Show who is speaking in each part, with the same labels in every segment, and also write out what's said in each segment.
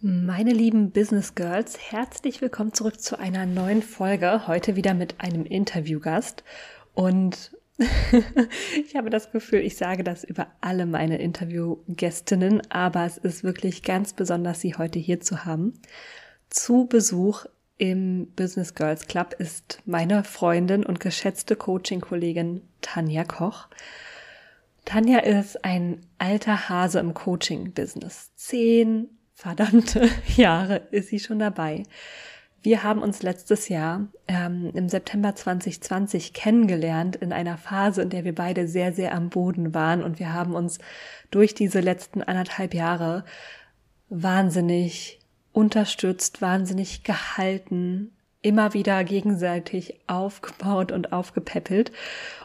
Speaker 1: Meine lieben Business Girls, herzlich willkommen zurück zu einer neuen Folge. Heute wieder mit einem Interviewgast. Und ich habe das Gefühl, ich sage das über alle meine Interviewgästinnen, aber es ist wirklich ganz besonders, sie heute hier zu haben. Zu Besuch im Business Girls Club ist meine Freundin und geschätzte Coaching-Kollegin Tanja Koch. Tanja ist ein alter Hase im Coaching-Business. Zehn verdammte Jahre ist sie schon dabei. Wir haben uns letztes Jahr ähm, im September 2020 kennengelernt in einer Phase, in der wir beide sehr, sehr am Boden waren und wir haben uns durch diese letzten anderthalb Jahre wahnsinnig unterstützt, wahnsinnig gehalten, immer wieder gegenseitig aufgebaut und aufgepäppelt.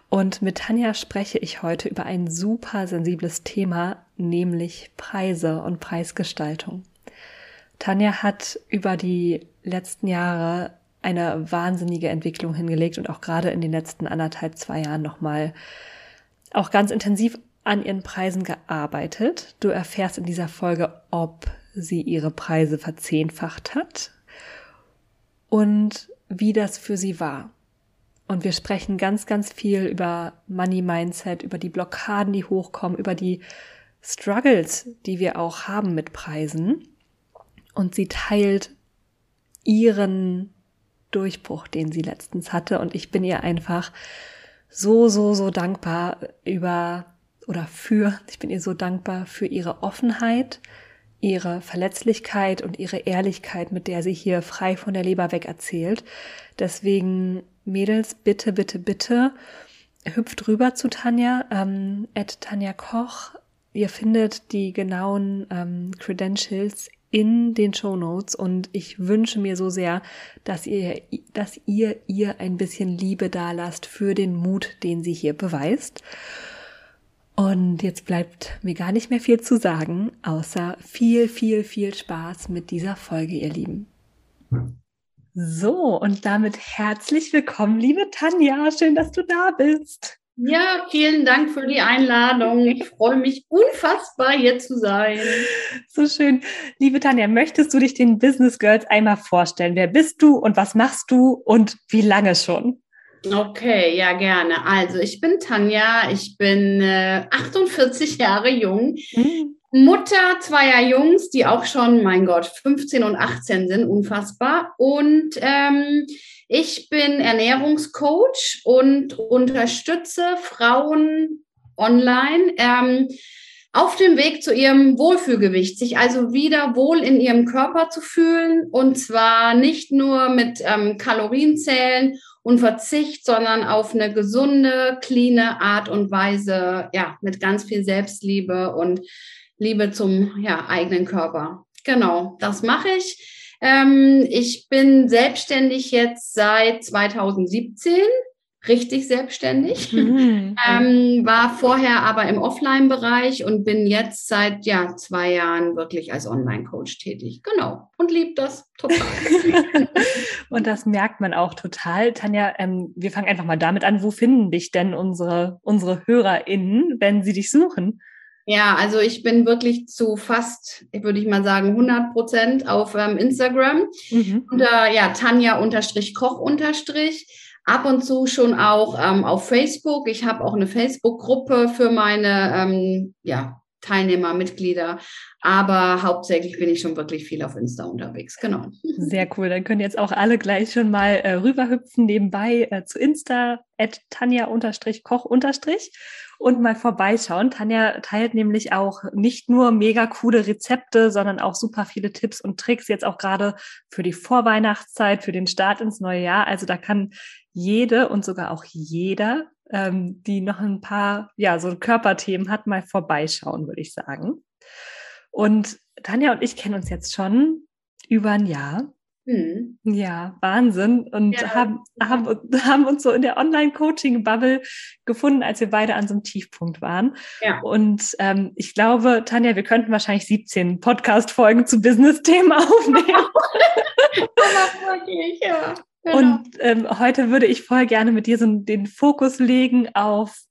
Speaker 1: Und mit Tanja spreche ich heute über ein super sensibles Thema, nämlich Preise und Preisgestaltung. Tanja hat über die letzten Jahre eine wahnsinnige Entwicklung hingelegt und auch gerade in den letzten anderthalb, zwei Jahren nochmal auch ganz intensiv an ihren Preisen gearbeitet. Du erfährst in dieser Folge, ob sie ihre Preise verzehnfacht hat und wie das für sie war. Und wir sprechen ganz, ganz viel über Money Mindset, über die Blockaden, die hochkommen, über die Struggles, die wir auch haben mit Preisen. Und sie teilt ihren Durchbruch, den sie letztens hatte. Und ich bin ihr einfach so, so, so dankbar über oder für, ich bin ihr so dankbar für ihre Offenheit, ihre Verletzlichkeit und ihre Ehrlichkeit, mit der sie hier frei von der Leber weg erzählt. Deswegen, Mädels, bitte, bitte, bitte, hüpft rüber zu Tanja, ähm, at Tanja Koch. Ihr findet die genauen ähm, Credentials in den Show Notes und ich wünsche mir so sehr, dass ihr, dass ihr ihr ein bisschen Liebe dalasst für den Mut, den sie hier beweist. Und jetzt bleibt mir gar nicht mehr viel zu sagen, außer viel, viel, viel Spaß mit dieser Folge, ihr Lieben. So, und damit herzlich willkommen, liebe Tanja. Schön, dass du da bist.
Speaker 2: Ja, vielen Dank für die Einladung. Ich freue mich unfassbar, hier zu sein.
Speaker 1: So schön. Liebe Tanja, möchtest du dich den Business Girls einmal vorstellen? Wer bist du und was machst du und wie lange schon?
Speaker 2: Okay, ja, gerne. Also, ich bin Tanja, ich bin äh, 48 Jahre jung. Mhm. Mutter zweier Jungs, die auch schon, mein Gott, 15 und 18 sind, unfassbar. Und ähm, ich bin Ernährungscoach und unterstütze Frauen online ähm, auf dem Weg zu ihrem Wohlfühlgewicht, sich also wieder wohl in ihrem Körper zu fühlen und zwar nicht nur mit ähm, Kalorienzählen und Verzicht, sondern auf eine gesunde, cleane Art und Weise, ja, mit ganz viel Selbstliebe und Liebe zum ja, eigenen Körper. Genau, das mache ich. Ähm, ich bin selbstständig jetzt seit 2017, richtig selbstständig. Mhm. ähm, war vorher aber im Offline-Bereich und bin jetzt seit ja, zwei Jahren wirklich als Online-Coach tätig. Genau. Und liebe das total.
Speaker 1: und das merkt man auch total. Tanja, ähm, wir fangen einfach mal damit an. Wo finden dich denn unsere, unsere HörerInnen, wenn sie dich suchen?
Speaker 2: Ja, also ich bin wirklich zu fast, würde ich mal sagen, 100 Prozent auf ähm, Instagram mhm. unter ja Tanja unterstrich Koch unterstrich. Ab und zu schon auch ähm, auf Facebook. Ich habe auch eine Facebook-Gruppe für meine ähm, ja, Teilnehmer, Mitglieder. Aber hauptsächlich bin ich schon wirklich viel auf Insta unterwegs. Genau.
Speaker 1: Sehr cool. Dann können jetzt auch alle gleich schon mal äh, rüberhüpfen nebenbei äh, zu Insta at Tanja-Koch- und mal vorbeischauen. Tanja teilt nämlich auch nicht nur mega coole Rezepte, sondern auch super viele Tipps und Tricks, jetzt auch gerade für die Vorweihnachtszeit, für den Start ins neue Jahr. Also da kann jede und sogar auch jeder, ähm, die noch ein paar, ja, so Körperthemen hat, mal vorbeischauen, würde ich sagen. Und Tanja und ich kennen uns jetzt schon über ein Jahr. Mhm. Ja, Wahnsinn. Und ja. Haben, haben, haben uns so in der Online-Coaching-Bubble gefunden, als wir beide an so einem Tiefpunkt waren. Ja. Und ähm, ich glaube, Tanja, wir könnten wahrscheinlich 17 Podcast-Folgen zu Business-Themen aufnehmen. Aber wirklich, ja. Genau. Und ähm, heute würde ich voll gerne mit dir so den Fokus legen auf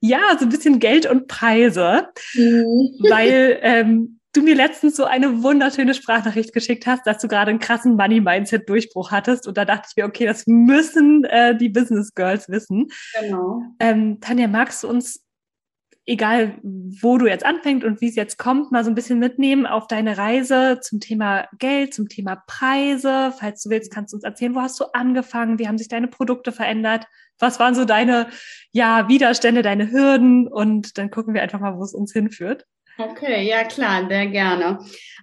Speaker 1: ja, so ein bisschen Geld und Preise, mhm. weil ähm, du mir letztens so eine wunderschöne Sprachnachricht geschickt hast, dass du gerade einen krassen Money-Mindset-Durchbruch hattest. Und da dachte ich mir, okay, das müssen äh, die Business Girls wissen. Genau. Ähm, Tanja, magst du uns, egal wo du jetzt anfängst und wie es jetzt kommt, mal so ein bisschen mitnehmen auf deine Reise zum Thema Geld, zum Thema Preise? Falls du willst, kannst du uns erzählen, wo hast du angefangen? Wie haben sich deine Produkte verändert? Was waren so deine ja, Widerstände, deine Hürden? Und dann gucken wir einfach mal, wo es uns hinführt.
Speaker 2: Okay, ja klar, sehr gerne.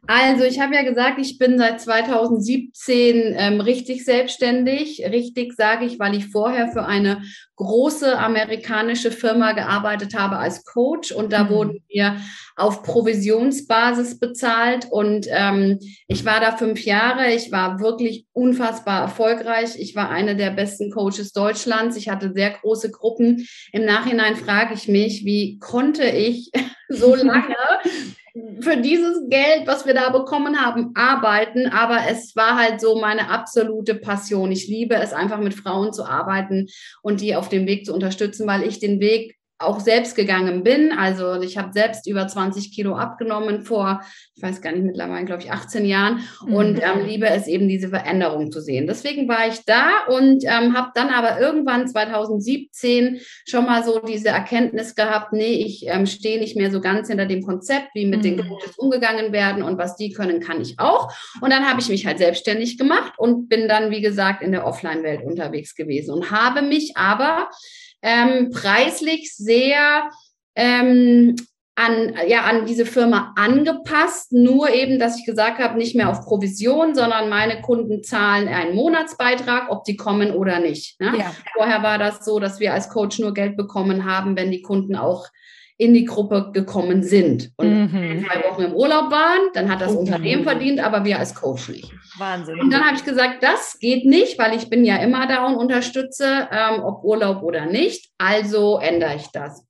Speaker 2: Also ich habe ja gesagt, ich bin seit 2017 ähm, richtig selbstständig. Richtig sage ich, weil ich vorher für eine große amerikanische Firma gearbeitet habe als Coach und da mhm. wurden wir auf Provisionsbasis bezahlt und ähm, ich war da fünf Jahre. Ich war wirklich unfassbar erfolgreich. Ich war eine der besten Coaches Deutschlands. Ich hatte sehr große Gruppen. Im Nachhinein frage ich mich, wie konnte ich so lange für dieses Geld, was wir da bekommen haben, arbeiten. Aber es war halt so meine absolute Passion. Ich liebe es einfach mit Frauen zu arbeiten und die auf dem Weg zu unterstützen, weil ich den Weg auch selbst gegangen bin. Also ich habe selbst über 20 Kilo abgenommen vor, ich weiß gar nicht, mittlerweile, glaube ich, 18 Jahren und mhm. ähm, liebe es eben, diese Veränderung zu sehen. Deswegen war ich da und ähm, habe dann aber irgendwann 2017 schon mal so diese Erkenntnis gehabt, nee, ich ähm, stehe nicht mehr so ganz hinter dem Konzept, wie mit mhm. den Coaches umgegangen werden und was die können, kann ich auch. Und dann habe ich mich halt selbstständig gemacht und bin dann, wie gesagt, in der Offline-Welt unterwegs gewesen und habe mich aber ähm, preislich sehr ähm, an, ja, an diese Firma angepasst. Nur eben, dass ich gesagt habe, nicht mehr auf Provision, sondern meine Kunden zahlen einen Monatsbeitrag, ob die kommen oder nicht. Ne? Ja. Vorher war das so, dass wir als Coach nur Geld bekommen haben, wenn die Kunden auch in die Gruppe gekommen sind und mhm. zwei Wochen im Urlaub waren, dann hat das mhm. Unternehmen verdient, aber wir als Coach nicht. Wahnsinn. Und dann habe ich gesagt, das geht nicht, weil ich bin ja immer da und unterstütze, ähm, ob Urlaub oder nicht. Also ändere ich das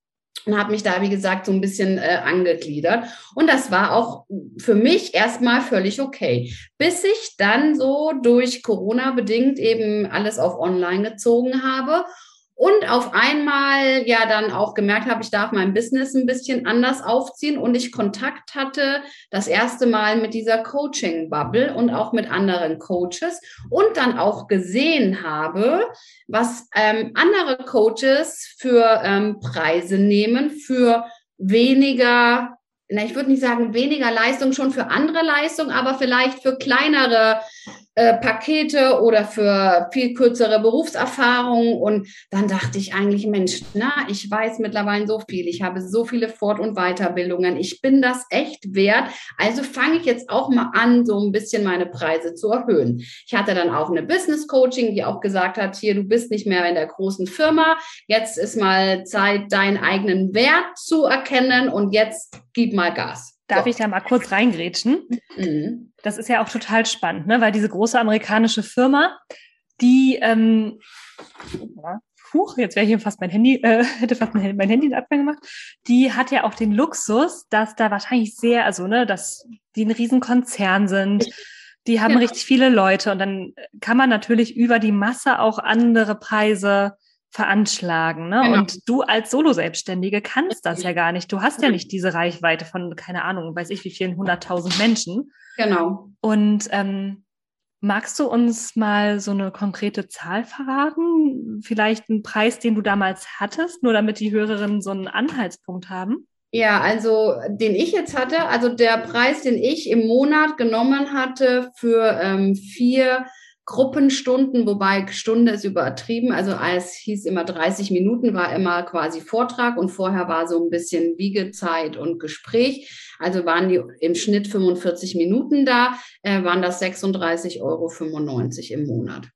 Speaker 2: und habe mich da, wie gesagt, so ein bisschen äh, angegliedert. Und das war auch für mich erstmal völlig okay, bis ich dann so durch Corona bedingt eben alles auf Online gezogen habe und auf einmal ja dann auch gemerkt habe, ich darf mein Business ein bisschen anders aufziehen und ich Kontakt hatte das erste Mal mit dieser Coaching-Bubble und auch mit anderen Coaches und dann auch gesehen habe, was ähm, andere Coaches für ähm, Preise nehmen, für weniger na, ich würde nicht sagen weniger Leistung, schon für andere Leistung, aber vielleicht für kleinere äh, Pakete oder für viel kürzere Berufserfahrung. Und dann dachte ich eigentlich, Mensch, na, ich weiß mittlerweile so viel. Ich habe so viele Fort- und Weiterbildungen. Ich bin das echt wert. Also fange ich jetzt auch mal an, so ein bisschen meine Preise zu erhöhen. Ich hatte dann auch eine Business Coaching, die auch gesagt hat, hier, du bist nicht mehr in der großen Firma. Jetzt ist mal Zeit, deinen eigenen Wert zu erkennen und jetzt gib mal Gas.
Speaker 1: Darf so. ich da mal kurz reingrätschen? Mhm. Das ist ja auch total spannend, ne? weil diese große amerikanische Firma, die, ähm, ja, huch, jetzt wäre hier fast mein Handy, äh, hätte fast mein, mein Handy in Abgang gemacht, die hat ja auch den Luxus, dass da wahrscheinlich sehr, also ne, dass die ein Riesenkonzern sind, die haben genau. richtig viele Leute und dann kann man natürlich über die Masse auch andere Preise veranschlagen. Ne? Genau. Und du als Solo-Selbstständige kannst das ja gar nicht. Du hast ja nicht diese Reichweite von, keine Ahnung, weiß ich wie vielen hunderttausend Menschen. Genau. Und ähm, magst du uns mal so eine konkrete Zahl verraten? Vielleicht einen Preis, den du damals hattest, nur damit die Hörerinnen so einen Anhaltspunkt haben?
Speaker 2: Ja, also den ich jetzt hatte, also der Preis, den ich im Monat genommen hatte für ähm, vier Gruppenstunden, wobei Stunde ist übertrieben. Also es hieß immer 30 Minuten, war immer quasi Vortrag und vorher war so ein bisschen Wiegezeit und Gespräch. Also waren die im Schnitt 45 Minuten da, äh, waren das 36,95 Euro im Monat.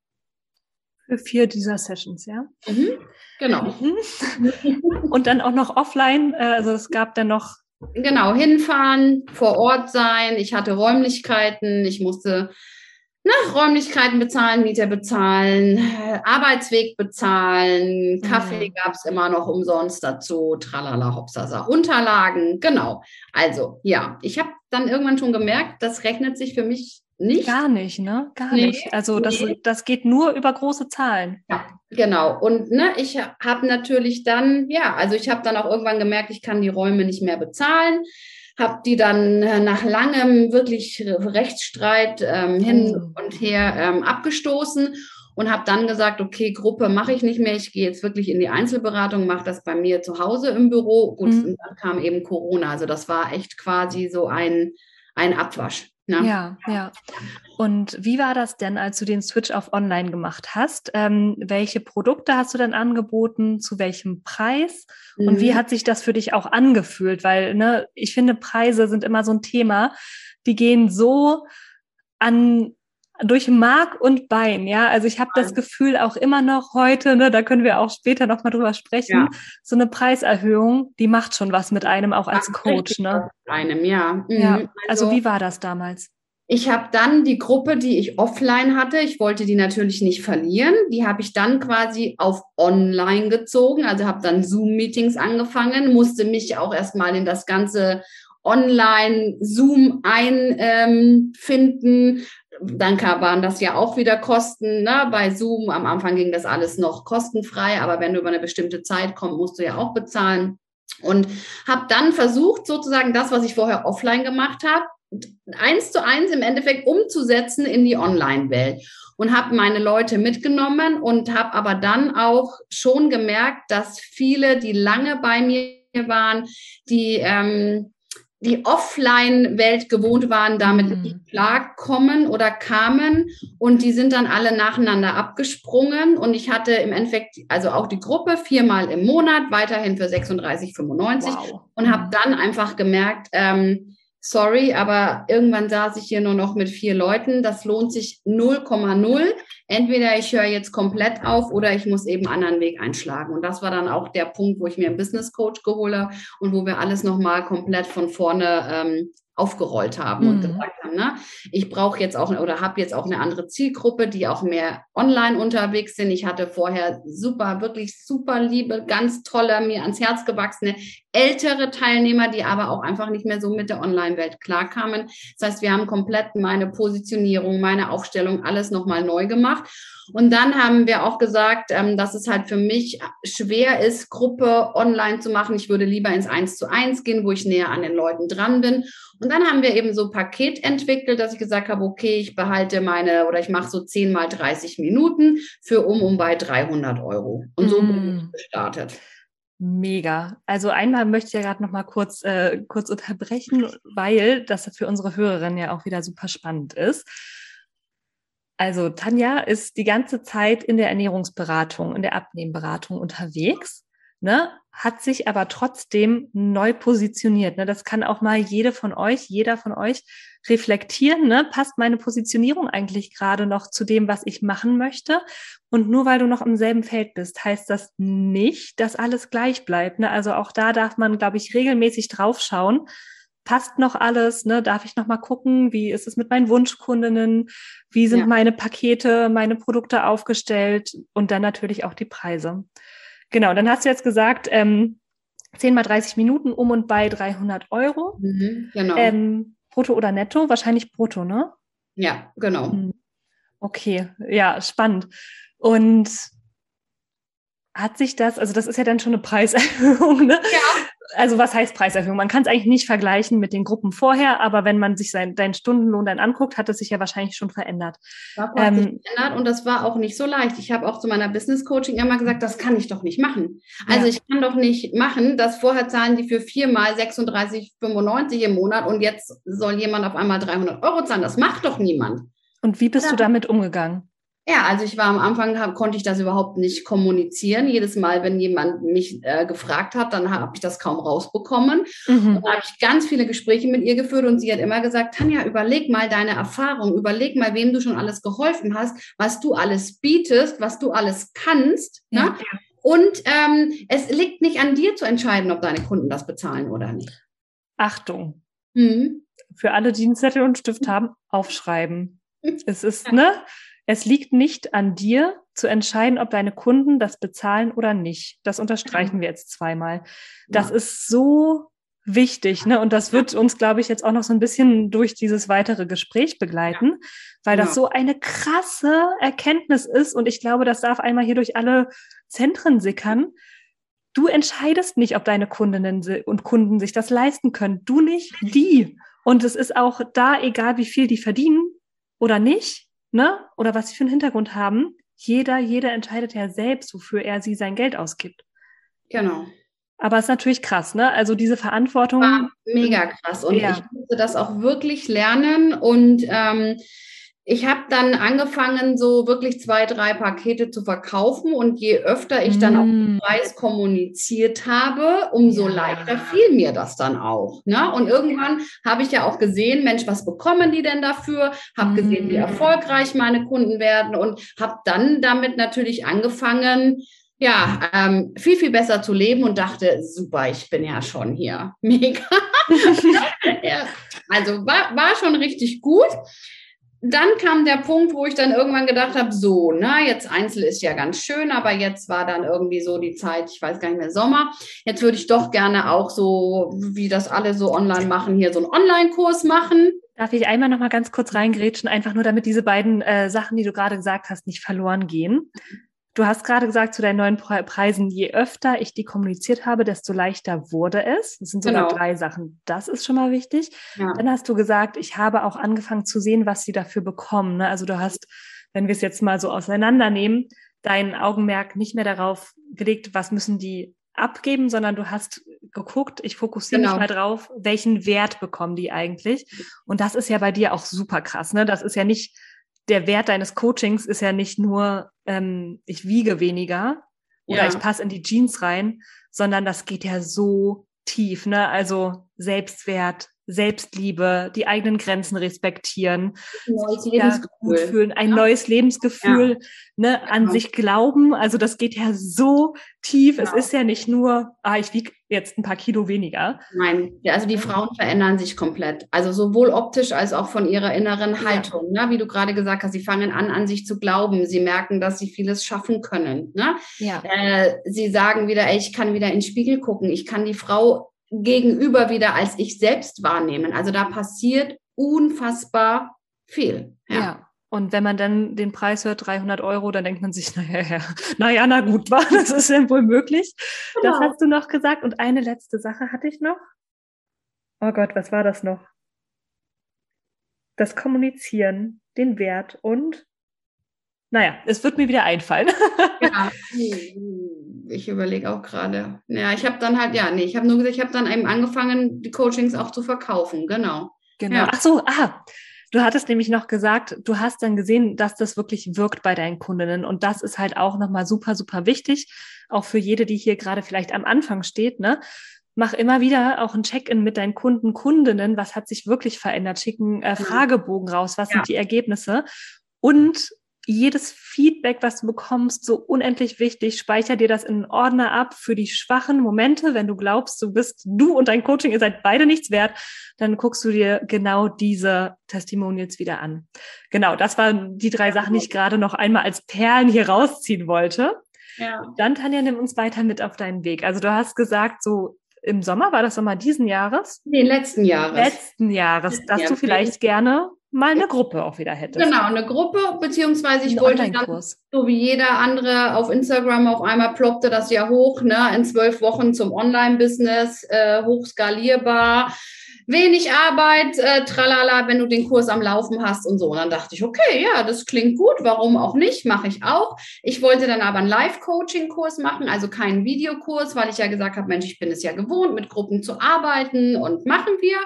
Speaker 1: Für vier dieser Sessions, ja?
Speaker 2: Mhm, genau.
Speaker 1: Mhm. und dann auch noch offline, äh, also es gab dann noch
Speaker 2: Genau, hinfahren, vor Ort sein. Ich hatte Räumlichkeiten, ich musste nach Räumlichkeiten bezahlen, Mieter bezahlen, Arbeitsweg bezahlen, Kaffee mhm. gab es immer noch umsonst dazu, tralala, hopsasa, Unterlagen, genau. Also ja, ich habe dann irgendwann schon gemerkt, das rechnet sich für mich nicht.
Speaker 1: Gar nicht, ne? Gar nee, nicht. Also das, nee. das geht nur über große Zahlen.
Speaker 2: Ja, genau. Und ne, ich habe natürlich dann, ja, also ich habe dann auch irgendwann gemerkt, ich kann die Räume nicht mehr bezahlen habe die dann äh, nach langem wirklich Rechtsstreit ähm, hin mhm. und her ähm, abgestoßen und habe dann gesagt, okay, Gruppe mache ich nicht mehr, ich gehe jetzt wirklich in die Einzelberatung, mache das bei mir zu Hause im Büro. Gut, mhm. und dann kam eben Corona, also das war echt quasi so ein, ein Abwasch.
Speaker 1: Ne? Ja, ja. Und wie war das denn, als du den Switch auf Online gemacht hast? Ähm, welche Produkte hast du dann angeboten? Zu welchem Preis? Mhm. Und wie mhm. hat sich das für dich auch angefühlt? Weil, ne, ich finde, Preise sind immer so ein Thema. Die gehen so an durch Mark und Bein, ja. Also ich habe das Gefühl auch immer noch heute, ne, da können wir auch später noch mal drüber sprechen, ja. so eine Preiserhöhung, die macht schon was mit einem auch als Coach, ne?
Speaker 2: Einem, ja.
Speaker 1: Mhm. ja. Also, also wie war das damals?
Speaker 2: Ich habe dann die Gruppe, die ich offline hatte, ich wollte die natürlich nicht verlieren, die habe ich dann quasi auf online gezogen, also habe dann Zoom-Meetings angefangen, musste mich auch erstmal in das ganze Online-Zoom einfinden, dann waren das ja auch wieder Kosten. Ne? Bei Zoom am Anfang ging das alles noch kostenfrei, aber wenn du über eine bestimmte Zeit kommst, musst du ja auch bezahlen. Und habe dann versucht, sozusagen das, was ich vorher offline gemacht habe, eins zu eins im Endeffekt umzusetzen in die Online-Welt. Und habe meine Leute mitgenommen und habe aber dann auch schon gemerkt, dass viele, die lange bei mir waren, die ähm, die Offline-Welt gewohnt waren, damit mhm. nicht klarkommen oder kamen und die sind dann alle nacheinander abgesprungen und ich hatte im Endeffekt also auch die Gruppe viermal im Monat weiterhin für 36,95 wow. und habe dann einfach gemerkt, ähm, sorry, aber irgendwann saß ich hier nur noch mit vier Leuten. Das lohnt sich 0,0. Entweder ich höre jetzt komplett auf oder ich muss eben einen anderen Weg einschlagen. Und das war dann auch der Punkt, wo ich mir einen Business Coach geholt habe und wo wir alles nochmal komplett von vorne ähm, aufgerollt haben mhm. und gesagt haben, ne, ich brauche jetzt auch oder habe jetzt auch eine andere Zielgruppe, die auch mehr online unterwegs sind. Ich hatte vorher super, wirklich super liebe, ganz tolle, mir ans Herz gewachsene ältere Teilnehmer, die aber auch einfach nicht mehr so mit der Online-Welt klarkamen. Das heißt, wir haben komplett meine Positionierung, meine Aufstellung, alles nochmal neu gemacht. Und dann haben wir auch gesagt, ähm, dass es halt für mich schwer ist, Gruppe online zu machen. Ich würde lieber ins Eins zu eins gehen, wo ich näher an den Leuten dran bin. Und dann haben wir eben so ein Paket entwickelt, dass ich gesagt habe, okay, ich behalte meine oder ich mache so 10 mal 30 Minuten für um und bei 300 Euro. Und so mm. bin ich gestartet.
Speaker 1: Mega. Also einmal möchte ich ja gerade noch mal kurz, äh, kurz unterbrechen, weil das für unsere Hörerinnen ja auch wieder super spannend ist. Also Tanja ist die ganze Zeit in der Ernährungsberatung, in der Abnehmberatung unterwegs ne, hat sich aber trotzdem neu positioniert. Ne? Das kann auch mal jede von euch, jeder von euch reflektieren. Ne? Passt meine Positionierung eigentlich gerade noch zu dem, was ich machen möchte? Und nur weil du noch im selben Feld bist, heißt das nicht, dass alles gleich bleibt. Ne? Also auch da darf man, glaube ich, regelmäßig draufschauen. Passt noch alles? Ne? Darf ich noch mal gucken, wie ist es mit meinen Wunschkundinnen? Wie sind ja. meine Pakete, meine Produkte aufgestellt? Und dann natürlich auch die Preise. Genau, dann hast du jetzt gesagt, ähm, 10 mal 30 Minuten um und bei 300 Euro. Mhm, genau. Ähm, brutto oder netto? Wahrscheinlich brutto, ne?
Speaker 2: Ja, genau. Mhm.
Speaker 1: Okay, ja, spannend. Und hat sich das, also das ist ja dann schon eine Preiserhöhung, ne? Ja. Also was heißt Preiserhöhung? Man kann es eigentlich nicht vergleichen mit den Gruppen vorher, aber wenn man sich sein, deinen Stundenlohn dann anguckt, hat es sich ja wahrscheinlich schon verändert.
Speaker 2: Hat ähm, sich verändert und das war auch nicht so leicht. Ich habe auch zu meiner Business Coaching immer gesagt, das kann ich doch nicht machen. Also ja. ich kann doch nicht machen, dass vorher zahlen die für viermal 36,95 im Monat und jetzt soll jemand auf einmal 300 Euro zahlen. Das macht doch niemand.
Speaker 1: Und wie bist ja. du damit umgegangen?
Speaker 2: Ja, also ich war am Anfang, hab, konnte ich das überhaupt nicht kommunizieren. Jedes Mal, wenn jemand mich äh, gefragt hat, dann habe ich das kaum rausbekommen. Mhm. Und dann habe ich ganz viele Gespräche mit ihr geführt und sie hat immer gesagt, Tanja, überleg mal deine Erfahrung, überleg mal, wem du schon alles geholfen hast, was du alles bietest, was du alles kannst. Ne? Ja. Ne? Und ähm, es liegt nicht an dir zu entscheiden, ob deine Kunden das bezahlen oder nicht.
Speaker 1: Achtung. Mhm. Für alle, die einen Zettel und Stift haben, aufschreiben. Es ist, ne? Es liegt nicht an dir zu entscheiden, ob deine Kunden das bezahlen oder nicht. Das unterstreichen wir jetzt zweimal. Das ja. ist so wichtig, ne? Und das wird uns, glaube ich, jetzt auch noch so ein bisschen durch dieses weitere Gespräch begleiten, weil das so eine krasse Erkenntnis ist. Und ich glaube, das darf einmal hier durch alle Zentren sickern. Du entscheidest nicht, ob deine Kundinnen und Kunden sich das leisten können. Du nicht, die. Und es ist auch da, egal wie viel die verdienen oder nicht, ne? Oder was sie für einen Hintergrund haben. Jeder, jeder entscheidet ja selbst, wofür er sie sein Geld ausgibt.
Speaker 2: Genau.
Speaker 1: Aber es ist natürlich krass, ne? Also diese Verantwortung.
Speaker 2: War mega krass. Und ja. ich musste das auch wirklich lernen. Und ähm, ich habe dann angefangen, so wirklich zwei, drei Pakete zu verkaufen und je öfter ich dann mm. auch den Preis kommuniziert habe, umso ja. leichter fiel mir das dann auch. Ne? Und irgendwann habe ich ja auch gesehen, Mensch, was bekommen die denn dafür? Habe mm. gesehen, wie erfolgreich meine Kunden werden und habe dann damit natürlich angefangen, ja, ähm, viel, viel besser zu leben und dachte, super, ich bin ja schon hier. Mega. ja, also war, war schon richtig gut dann kam der Punkt, wo ich dann irgendwann gedacht habe, so, na, jetzt Einzel ist ja ganz schön, aber jetzt war dann irgendwie so die Zeit, ich weiß gar nicht mehr, Sommer. Jetzt würde ich doch gerne auch so, wie das alle so online machen, hier so einen Online-Kurs machen.
Speaker 1: Darf ich einmal noch mal ganz kurz reingrätschen, einfach nur damit diese beiden äh, Sachen, die du gerade gesagt hast, nicht verloren gehen. Du hast gerade gesagt zu deinen neuen Preisen, je öfter ich die kommuniziert habe, desto leichter wurde es. Das sind sogar genau. drei Sachen. Das ist schon mal wichtig. Ja. Dann hast du gesagt, ich habe auch angefangen zu sehen, was sie dafür bekommen. Ne? Also du hast, wenn wir es jetzt mal so auseinandernehmen, dein Augenmerk nicht mehr darauf gelegt, was müssen die abgeben, sondern du hast geguckt, ich fokussiere genau. mich mal drauf, welchen Wert bekommen die eigentlich. Und das ist ja bei dir auch super krass. Ne? Das ist ja nicht der Wert deines Coachings ist ja nicht nur, ähm, ich wiege weniger oder ja. ich passe in die Jeans rein, sondern das geht ja so tief, ne? Also Selbstwert, Selbstliebe, die eigenen Grenzen respektieren,
Speaker 2: neues Lebensgefühl.
Speaker 1: fühlen, ein ja. neues Lebensgefühl, ja. ne, an genau. sich glauben. Also das geht ja so tief. Ja. Es ist ja nicht nur, ah, ich wiege jetzt ein paar Kilo weniger.
Speaker 2: Nein, also die Frauen verändern sich komplett. Also sowohl optisch als auch von ihrer inneren Haltung. Ne? Wie du gerade gesagt hast, sie fangen an, an sich zu glauben. Sie merken, dass sie vieles schaffen können. Ne? Ja. Äh, sie sagen wieder, ey, ich kann wieder in den Spiegel gucken. Ich kann die Frau gegenüber wieder als ich selbst wahrnehmen. Also da passiert unfassbar viel.
Speaker 1: Ja. ja. Und wenn man dann den Preis hört, 300 Euro, dann denkt man sich, naja, ja, naja, na gut, war, das ist ja wohl möglich. Genau. Das hast du noch gesagt. Und eine letzte Sache hatte ich noch. Oh Gott, was war das noch? Das Kommunizieren, den Wert und naja, es wird mir wieder einfallen.
Speaker 2: ja, ich überlege auch gerade. Ja, ich habe dann halt, ja, nee, ich habe nur gesagt, ich habe dann eben angefangen, die Coachings auch zu verkaufen, genau.
Speaker 1: Genau. Ja. Ach so, ah, du hattest nämlich noch gesagt, du hast dann gesehen, dass das wirklich wirkt bei deinen Kundinnen. Und das ist halt auch nochmal super, super wichtig, auch für jede, die hier gerade vielleicht am Anfang steht, ne? Mach immer wieder auch ein Check-in mit deinen Kunden, Kundinnen. Was hat sich wirklich verändert? Schicken äh, Fragebogen raus. Was ja. sind die Ergebnisse? Und jedes Feedback, was du bekommst, so unendlich wichtig. Speicher dir das in einen Ordner ab für die schwachen Momente. Wenn du glaubst, du bist, du und dein Coaching, ihr seid beide nichts wert, dann guckst du dir genau diese Testimonials wieder an. Genau, das waren die drei Sachen, die ich gerade noch einmal als Perlen hier rausziehen wollte. Ja. Dann, Tanja, nimm uns weiter mit auf deinen Weg. Also du hast gesagt, so im Sommer, war das Sommer diesen Jahres?
Speaker 2: Nee, letzten Jahres.
Speaker 1: Letzten Jahres, dass du vielleicht gerne mal eine Gruppe auch wieder hättest.
Speaker 2: Genau, eine Gruppe, beziehungsweise ich wollte dann, so wie jeder andere auf Instagram auf einmal ploppte das ja hoch, ne, in zwölf Wochen zum Online-Business, äh, hochskalierbar wenig Arbeit, äh, tralala, wenn du den Kurs am Laufen hast und so. Und dann dachte ich, okay, ja, das klingt gut, warum auch nicht, mache ich auch. Ich wollte dann aber einen Live-Coaching-Kurs machen, also keinen Videokurs, weil ich ja gesagt habe, Mensch, ich bin es ja gewohnt, mit Gruppen zu arbeiten und machen wir.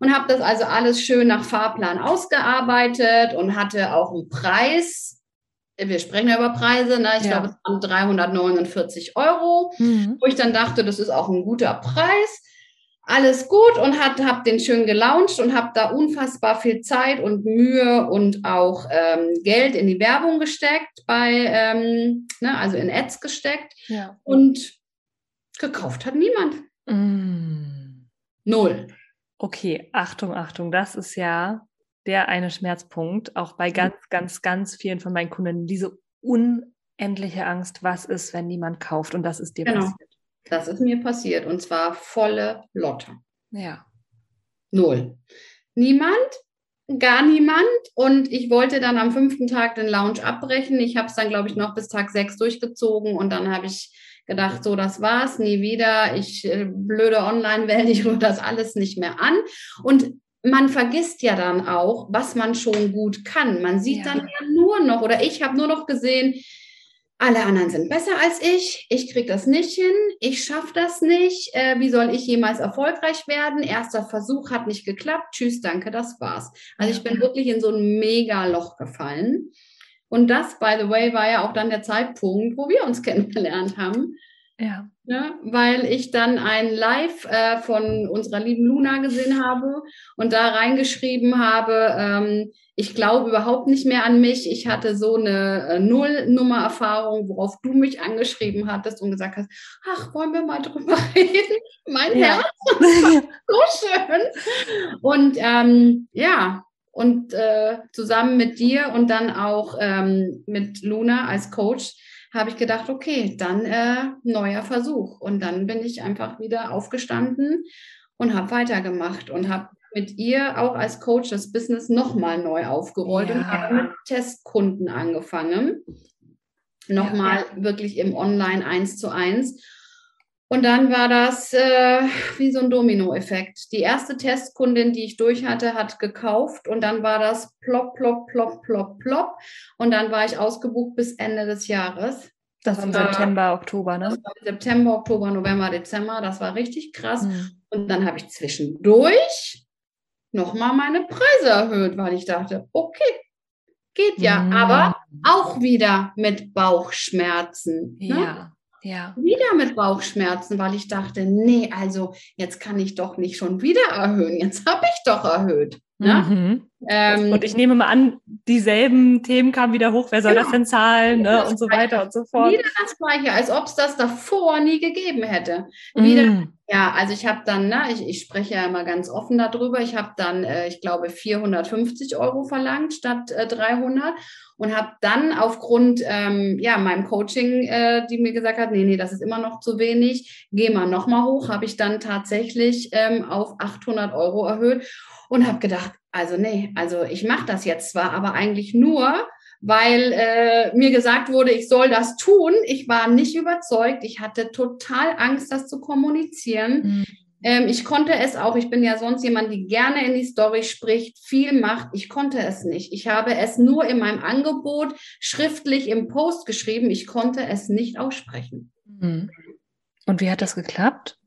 Speaker 2: Und habe das also alles schön nach Fahrplan ausgearbeitet und hatte auch einen Preis wir sprechen ja über Preise, ne? ich ja. glaube, es waren 349 Euro, mhm. wo ich dann dachte, das ist auch ein guter Preis. Alles gut und habe den schön gelauncht und habe da unfassbar viel Zeit und Mühe und auch ähm, Geld in die Werbung gesteckt, bei, ähm, ne, also in Ads gesteckt. Ja. Und gekauft hat niemand. Mm. Null.
Speaker 1: Okay, Achtung, Achtung, das ist ja der eine Schmerzpunkt, auch bei ganz, ganz, ganz vielen von meinen Kunden, diese unendliche Angst, was ist, wenn niemand kauft und das ist dir genau. passiert.
Speaker 2: Das ist mir passiert und zwar volle Lotte.
Speaker 1: Ja.
Speaker 2: Null. Niemand, gar niemand und ich wollte dann am fünften Tag den Lounge abbrechen. Ich habe es dann, glaube ich, noch bis Tag sechs durchgezogen und dann habe ich gedacht, so, das war's, nie wieder. Ich, äh, blöde Online-Welt, ich rühre das alles nicht mehr an. Und man vergisst ja dann auch, was man schon gut kann. Man sieht ja. dann ja nur noch, oder ich habe nur noch gesehen, alle anderen sind besser als ich, ich kriege das nicht hin, ich schaffe das nicht, äh, wie soll ich jemals erfolgreich werden? Erster Versuch hat nicht geklappt, tschüss, danke, das war's. Also ich bin wirklich in so ein Mega-Loch gefallen. Und das, by the way, war ja auch dann der Zeitpunkt, wo wir uns kennengelernt haben.
Speaker 1: Ja.
Speaker 2: ja weil ich dann ein Live äh, von unserer lieben Luna gesehen habe und da reingeschrieben habe, ähm, ich glaube überhaupt nicht mehr an mich. Ich hatte so eine äh, Nullnummer-Erfahrung, worauf du mich angeschrieben hattest und gesagt hast, ach, wollen wir mal drüber reden? Mein ja. Herz, so schön. Und ähm, ja, und äh, zusammen mit dir und dann auch ähm, mit Luna als Coach habe ich gedacht, okay, dann äh, neuer Versuch. Und dann bin ich einfach wieder aufgestanden und habe weitergemacht und habe mit ihr auch als Coach das Business nochmal neu aufgerollt ja. und habe mit Testkunden angefangen. Nochmal ja, ja. wirklich im Online eins zu eins. Und dann war das äh, wie so ein Dominoeffekt. Die erste Testkundin, die ich durch hatte, hat gekauft und dann war das plopp, plopp, plopp, plopp, plopp. Und dann war ich ausgebucht bis Ende des Jahres.
Speaker 1: Das, das war im September, Oktober, ne?
Speaker 2: September, Oktober, November, Dezember. Das war richtig krass. Mhm. Und dann habe ich zwischendurch nochmal meine Preise erhöht, weil ich dachte, okay, geht ja, mhm. aber auch wieder mit Bauchschmerzen.
Speaker 1: Ne? Ja ja.
Speaker 2: wieder mit Bauchschmerzen, weil ich dachte, nee, also jetzt kann ich doch nicht schon wieder erhöhen. Jetzt habe ich doch erhöht. Ne?
Speaker 1: Mhm. Ähm, und ich nehme mal an, dieselben Themen kamen wieder hoch. Wer soll genau. das denn zahlen? Ne? Und so weiter und so fort.
Speaker 2: Wieder das Gleiche, als ob es das davor nie gegeben hätte. Wieder, mhm. ja, also ich habe dann, ne, ich, ich spreche ja immer ganz offen darüber, ich habe dann, äh, ich glaube, 450 Euro verlangt statt äh, 300 und habe dann aufgrund ähm, ja meinem Coaching, äh, die mir gesagt hat, nee, nee, das ist immer noch zu wenig, geh mal noch mal hoch, habe ich dann tatsächlich ähm, auf 800 Euro erhöht und habe gedacht, also nee, also ich mache das jetzt zwar, aber eigentlich nur, weil äh, mir gesagt wurde, ich soll das tun. Ich war nicht überzeugt. Ich hatte total Angst, das zu kommunizieren. Mhm. Ähm, ich konnte es auch, ich bin ja sonst jemand, die gerne in die Story spricht, viel macht. Ich konnte es nicht. Ich habe es nur in meinem Angebot schriftlich im Post geschrieben. Ich konnte es nicht aussprechen.
Speaker 1: Mhm. Und wie hat das geklappt?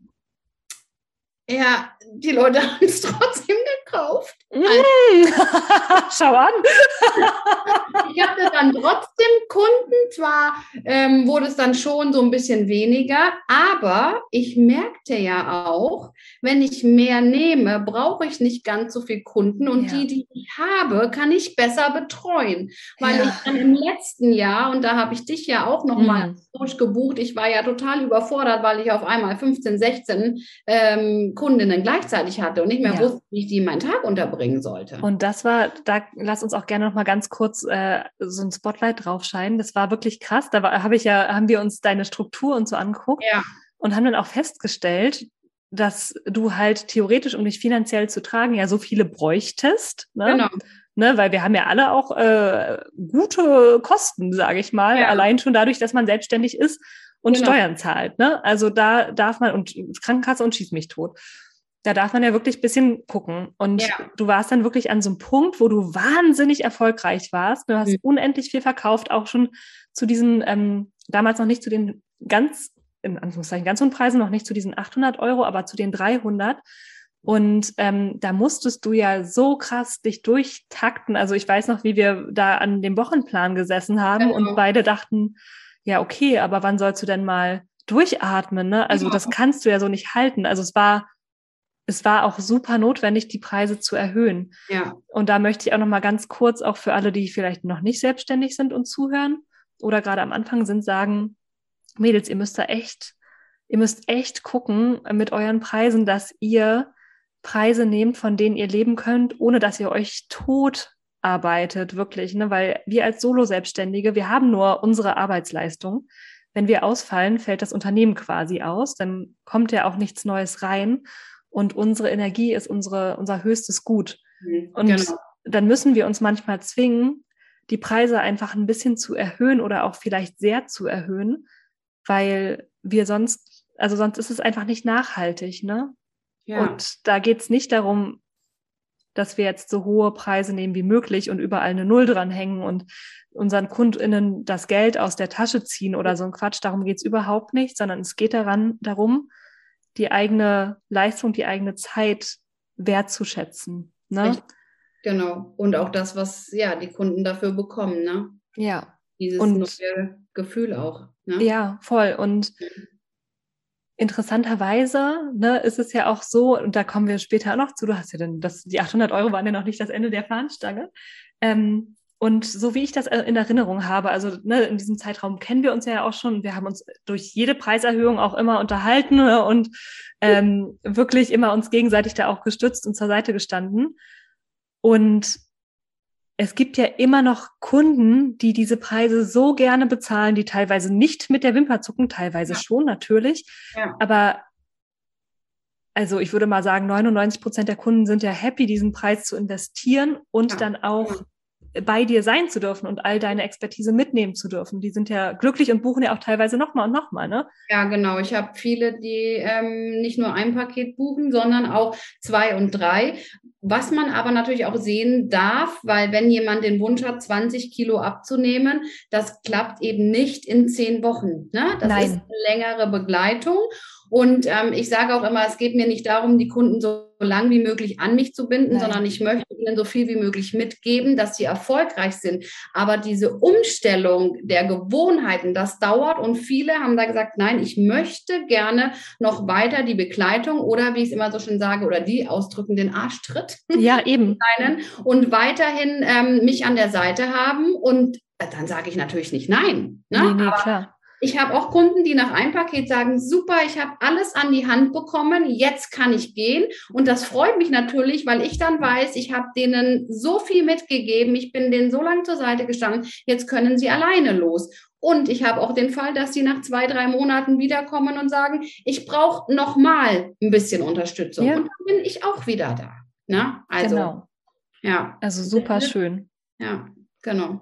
Speaker 2: Ja, die Leute haben es trotzdem gekauft. Mm.
Speaker 1: Schau an.
Speaker 2: ich hatte dann trotzdem Kunden, zwar ähm, wurde es dann schon so ein bisschen weniger, aber ich merkte ja auch, wenn ich mehr nehme, brauche ich nicht ganz so viel Kunden und ja. die, die ich habe, kann ich besser betreuen. Weil ja. ich dann im letzten Jahr, und da habe ich dich ja auch nochmal mm. durchgebucht, ich war ja total überfordert, weil ich auf einmal 15, 16 ähm, Kundinnen gleichzeitig hatte und nicht mehr ja. wusste, wie ich die in meinen Tag unterbringen sollte.
Speaker 1: Und das war, da lass uns auch gerne noch mal ganz kurz äh, so ein Spotlight drauf scheinen. Das war wirklich krass. Da habe ich ja, haben wir uns deine Struktur und so angeguckt ja. und haben dann auch festgestellt, dass du halt theoretisch, um dich finanziell zu tragen, ja so viele bräuchtest. Ne? Genau. Ne, weil wir haben ja alle auch äh, gute Kosten, sage ich mal, ja. allein schon dadurch, dass man selbstständig ist und genau. Steuern zahlt. Ne? Also da darf man, und Krankenkasse und schieß mich tot. Da darf man ja wirklich ein bisschen gucken. Und ja. du warst dann wirklich an so einem Punkt, wo du wahnsinnig erfolgreich warst. Du hast mhm. unendlich viel verkauft, auch schon zu diesen, ähm, damals noch nicht zu den ganz, in Anführungszeichen, ganz hohen Preisen, noch nicht zu diesen 800 Euro, aber zu den 300. Und ähm, da musstest du ja so krass dich durchtakten. Also ich weiß noch, wie wir da an dem Wochenplan gesessen haben genau. und beide dachten, ja, okay, aber wann sollst du denn mal durchatmen? Ne? Also genau. das kannst du ja so nicht halten. Also es war, es war auch super notwendig, die Preise zu erhöhen.
Speaker 2: Ja.
Speaker 1: Und da möchte ich auch noch mal ganz kurz auch für alle, die vielleicht noch nicht selbstständig sind und zuhören oder gerade am Anfang sind, sagen, Mädels, ihr müsst da echt, ihr müsst echt gucken mit euren Preisen, dass ihr Preise nehmt, von denen ihr leben könnt, ohne dass ihr euch tot arbeitet, wirklich, ne? Weil wir als Solo-Selbstständige, wir haben nur unsere Arbeitsleistung. Wenn wir ausfallen, fällt das Unternehmen quasi aus, dann kommt ja auch nichts Neues rein und unsere Energie ist unsere, unser höchstes Gut. Mhm, und genau. dann müssen wir uns manchmal zwingen, die Preise einfach ein bisschen zu erhöhen oder auch vielleicht sehr zu erhöhen, weil wir sonst, also sonst ist es einfach nicht nachhaltig, ne? Ja. Und da geht es nicht darum, dass wir jetzt so hohe Preise nehmen wie möglich und überall eine Null dranhängen und unseren KundInnen das Geld aus der Tasche ziehen oder so ein Quatsch. Darum geht's überhaupt nicht, sondern es geht daran, darum, die eigene Leistung, die eigene Zeit wertzuschätzen. Ne?
Speaker 2: Genau. Und auch das, was ja die Kunden dafür bekommen, ne?
Speaker 1: Ja.
Speaker 2: Dieses und, Gefühl auch. Ne?
Speaker 1: Ja, voll. Und interessanterweise ne, ist es ja auch so, und da kommen wir später auch noch zu, du hast ja dann, das, die 800 Euro waren ja noch nicht das Ende der Fahnenstange. Ähm, und so wie ich das in Erinnerung habe, also ne, in diesem Zeitraum kennen wir uns ja auch schon. Wir haben uns durch jede Preiserhöhung auch immer unterhalten ne, und ähm, wirklich immer uns gegenseitig da auch gestützt und zur Seite gestanden. Und es gibt ja immer noch Kunden, die diese Preise so gerne bezahlen, die teilweise nicht mit der Wimper zucken, teilweise ja. schon natürlich. Ja. Aber also ich würde mal sagen, 99 Prozent der Kunden sind ja happy, diesen Preis zu investieren und ja. dann auch bei dir sein zu dürfen und all deine Expertise mitnehmen zu dürfen. Die sind ja glücklich und buchen ja auch teilweise nochmal und nochmal, ne?
Speaker 2: Ja, genau. Ich habe viele, die ähm, nicht nur ein Paket buchen, sondern auch zwei und drei. Was man aber natürlich auch sehen darf, weil wenn jemand den Wunsch hat, 20 Kilo abzunehmen, das klappt eben nicht in zehn Wochen. Ne? Das Nein. ist eine längere Begleitung. Und ähm, ich sage auch immer, es geht mir nicht darum, die Kunden so lang wie möglich an mich zu binden, Nein. sondern ich möchte ihnen so viel wie möglich mitgeben, dass sie erfolgreich sind. Aber diese Umstellung der Gewohnheiten, das dauert und viele haben da gesagt, nein, ich möchte gerne noch weiter die Begleitung oder wie ich es immer so schön sage, oder die ausdrücken, den Arschtritt.
Speaker 1: Ja, eben.
Speaker 2: Und weiterhin ähm, mich an der Seite haben und äh, dann sage ich natürlich nicht nein. Ne? Nee, nee, Aber klar. Ich habe auch Kunden, die nach einem Paket sagen, super, ich habe alles an die Hand bekommen, jetzt kann ich gehen. Und das freut mich natürlich, weil ich dann weiß, ich habe denen so viel mitgegeben, ich bin denen so lange zur Seite gestanden, jetzt können sie alleine los. Und ich habe auch den Fall, dass sie nach zwei, drei Monaten wiederkommen und sagen, ich brauche noch mal ein bisschen Unterstützung. Ja. Und dann bin ich auch wieder da. Ne? Also, genau.
Speaker 1: Ja. Also super schön.
Speaker 2: Ja, genau.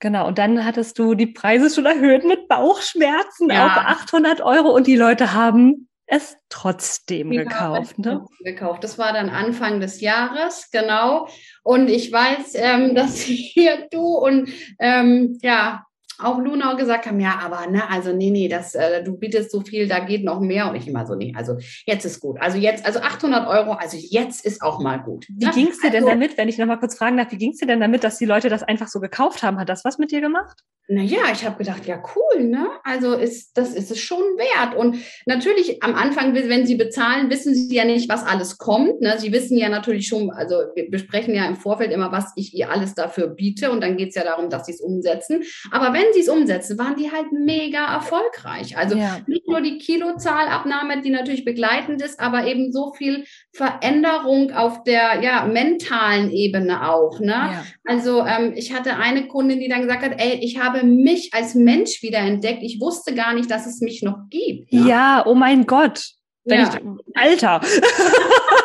Speaker 1: Genau, und dann hattest du die Preise schon erhöht mit Bauchschmerzen ja. auf 800 Euro und die Leute haben es trotzdem ja, gekauft. Ne?
Speaker 2: gekauft. Das war dann Anfang des Jahres, genau. Und ich weiß, ähm, dass hier du und ähm, ja, auch Luna gesagt haben, ja, aber ne, also nee, nee, das, äh, du bietest so viel, da geht noch mehr und ich immer so, nee, also jetzt ist gut. Also jetzt, also 800 Euro, also jetzt ist auch mal gut.
Speaker 1: Wie ne? ging es dir also, denn damit, wenn ich noch mal kurz fragen darf, wie ging es dir denn damit, dass die Leute das einfach so gekauft haben? Hat das was mit dir gemacht?
Speaker 2: Naja, ich habe gedacht, ja, cool, ne? Also ist, das ist es schon wert. Und natürlich am Anfang, wenn sie bezahlen, wissen sie ja nicht, was alles kommt. Ne? Sie wissen ja natürlich schon, also wir besprechen ja im Vorfeld immer, was ich ihr alles dafür biete und dann geht es ja darum, dass sie es umsetzen. Aber wenn sie es umsetzen, waren die halt mega erfolgreich. Also ja. nicht nur die Kilozahlabnahme, die natürlich begleitend ist, aber eben so viel Veränderung auf der ja, mentalen Ebene auch. Ne? Ja. Also ähm, ich hatte eine Kundin, die dann gesagt hat, ey, ich habe mich als Mensch wiederentdeckt. Ich wusste gar nicht, dass es mich noch gibt.
Speaker 1: Ja, ja oh mein Gott. Wenn ja. ich, Alter.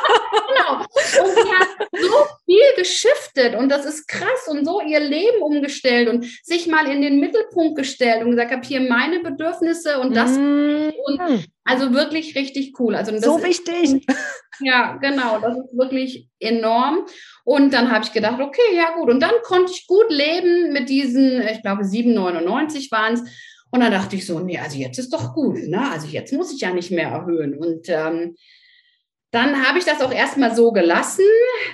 Speaker 2: genau. Und sie hat so viel geschiftet und das ist krass und so ihr Leben umgestellt und sich mal in den Mittelpunkt gestellt und gesagt, habe hier meine Bedürfnisse und das. Mm. Und also wirklich richtig cool. Also
Speaker 1: so wichtig.
Speaker 2: ja, genau. Das ist wirklich enorm. Und dann habe ich gedacht, okay, ja gut. Und dann konnte ich gut leben mit diesen, ich glaube, 7,99 waren es. Und dann dachte ich so, nee, also jetzt ist doch gut. Ne? Also jetzt muss ich ja nicht mehr erhöhen. Und ähm, dann habe ich das auch erstmal so gelassen,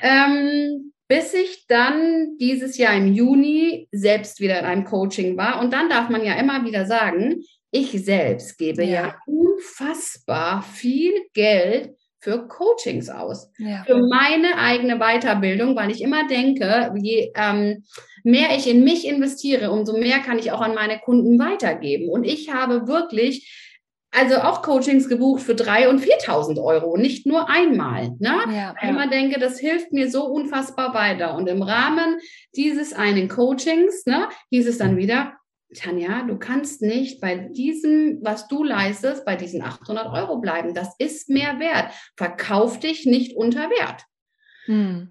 Speaker 2: ähm, bis ich dann dieses Jahr im Juni selbst wieder in einem Coaching war. Und dann darf man ja immer wieder sagen, ich selbst gebe ja, ja unfassbar viel Geld für Coachings aus, ja. für meine eigene Weiterbildung, weil ich immer denke, je ähm, mehr ich in mich investiere, umso mehr kann ich auch an meine Kunden weitergeben. Und ich habe wirklich also auch Coachings gebucht für drei und 4.000 Euro, nicht nur einmal. Ne? Ja, ich immer denke, das hilft mir so unfassbar weiter. Und im Rahmen dieses einen Coachings ne, hieß es dann wieder, Tanja, du kannst nicht bei diesem, was du leistest, bei diesen 800 Euro bleiben. Das ist mehr wert. Verkauf dich nicht unter Wert. Hm.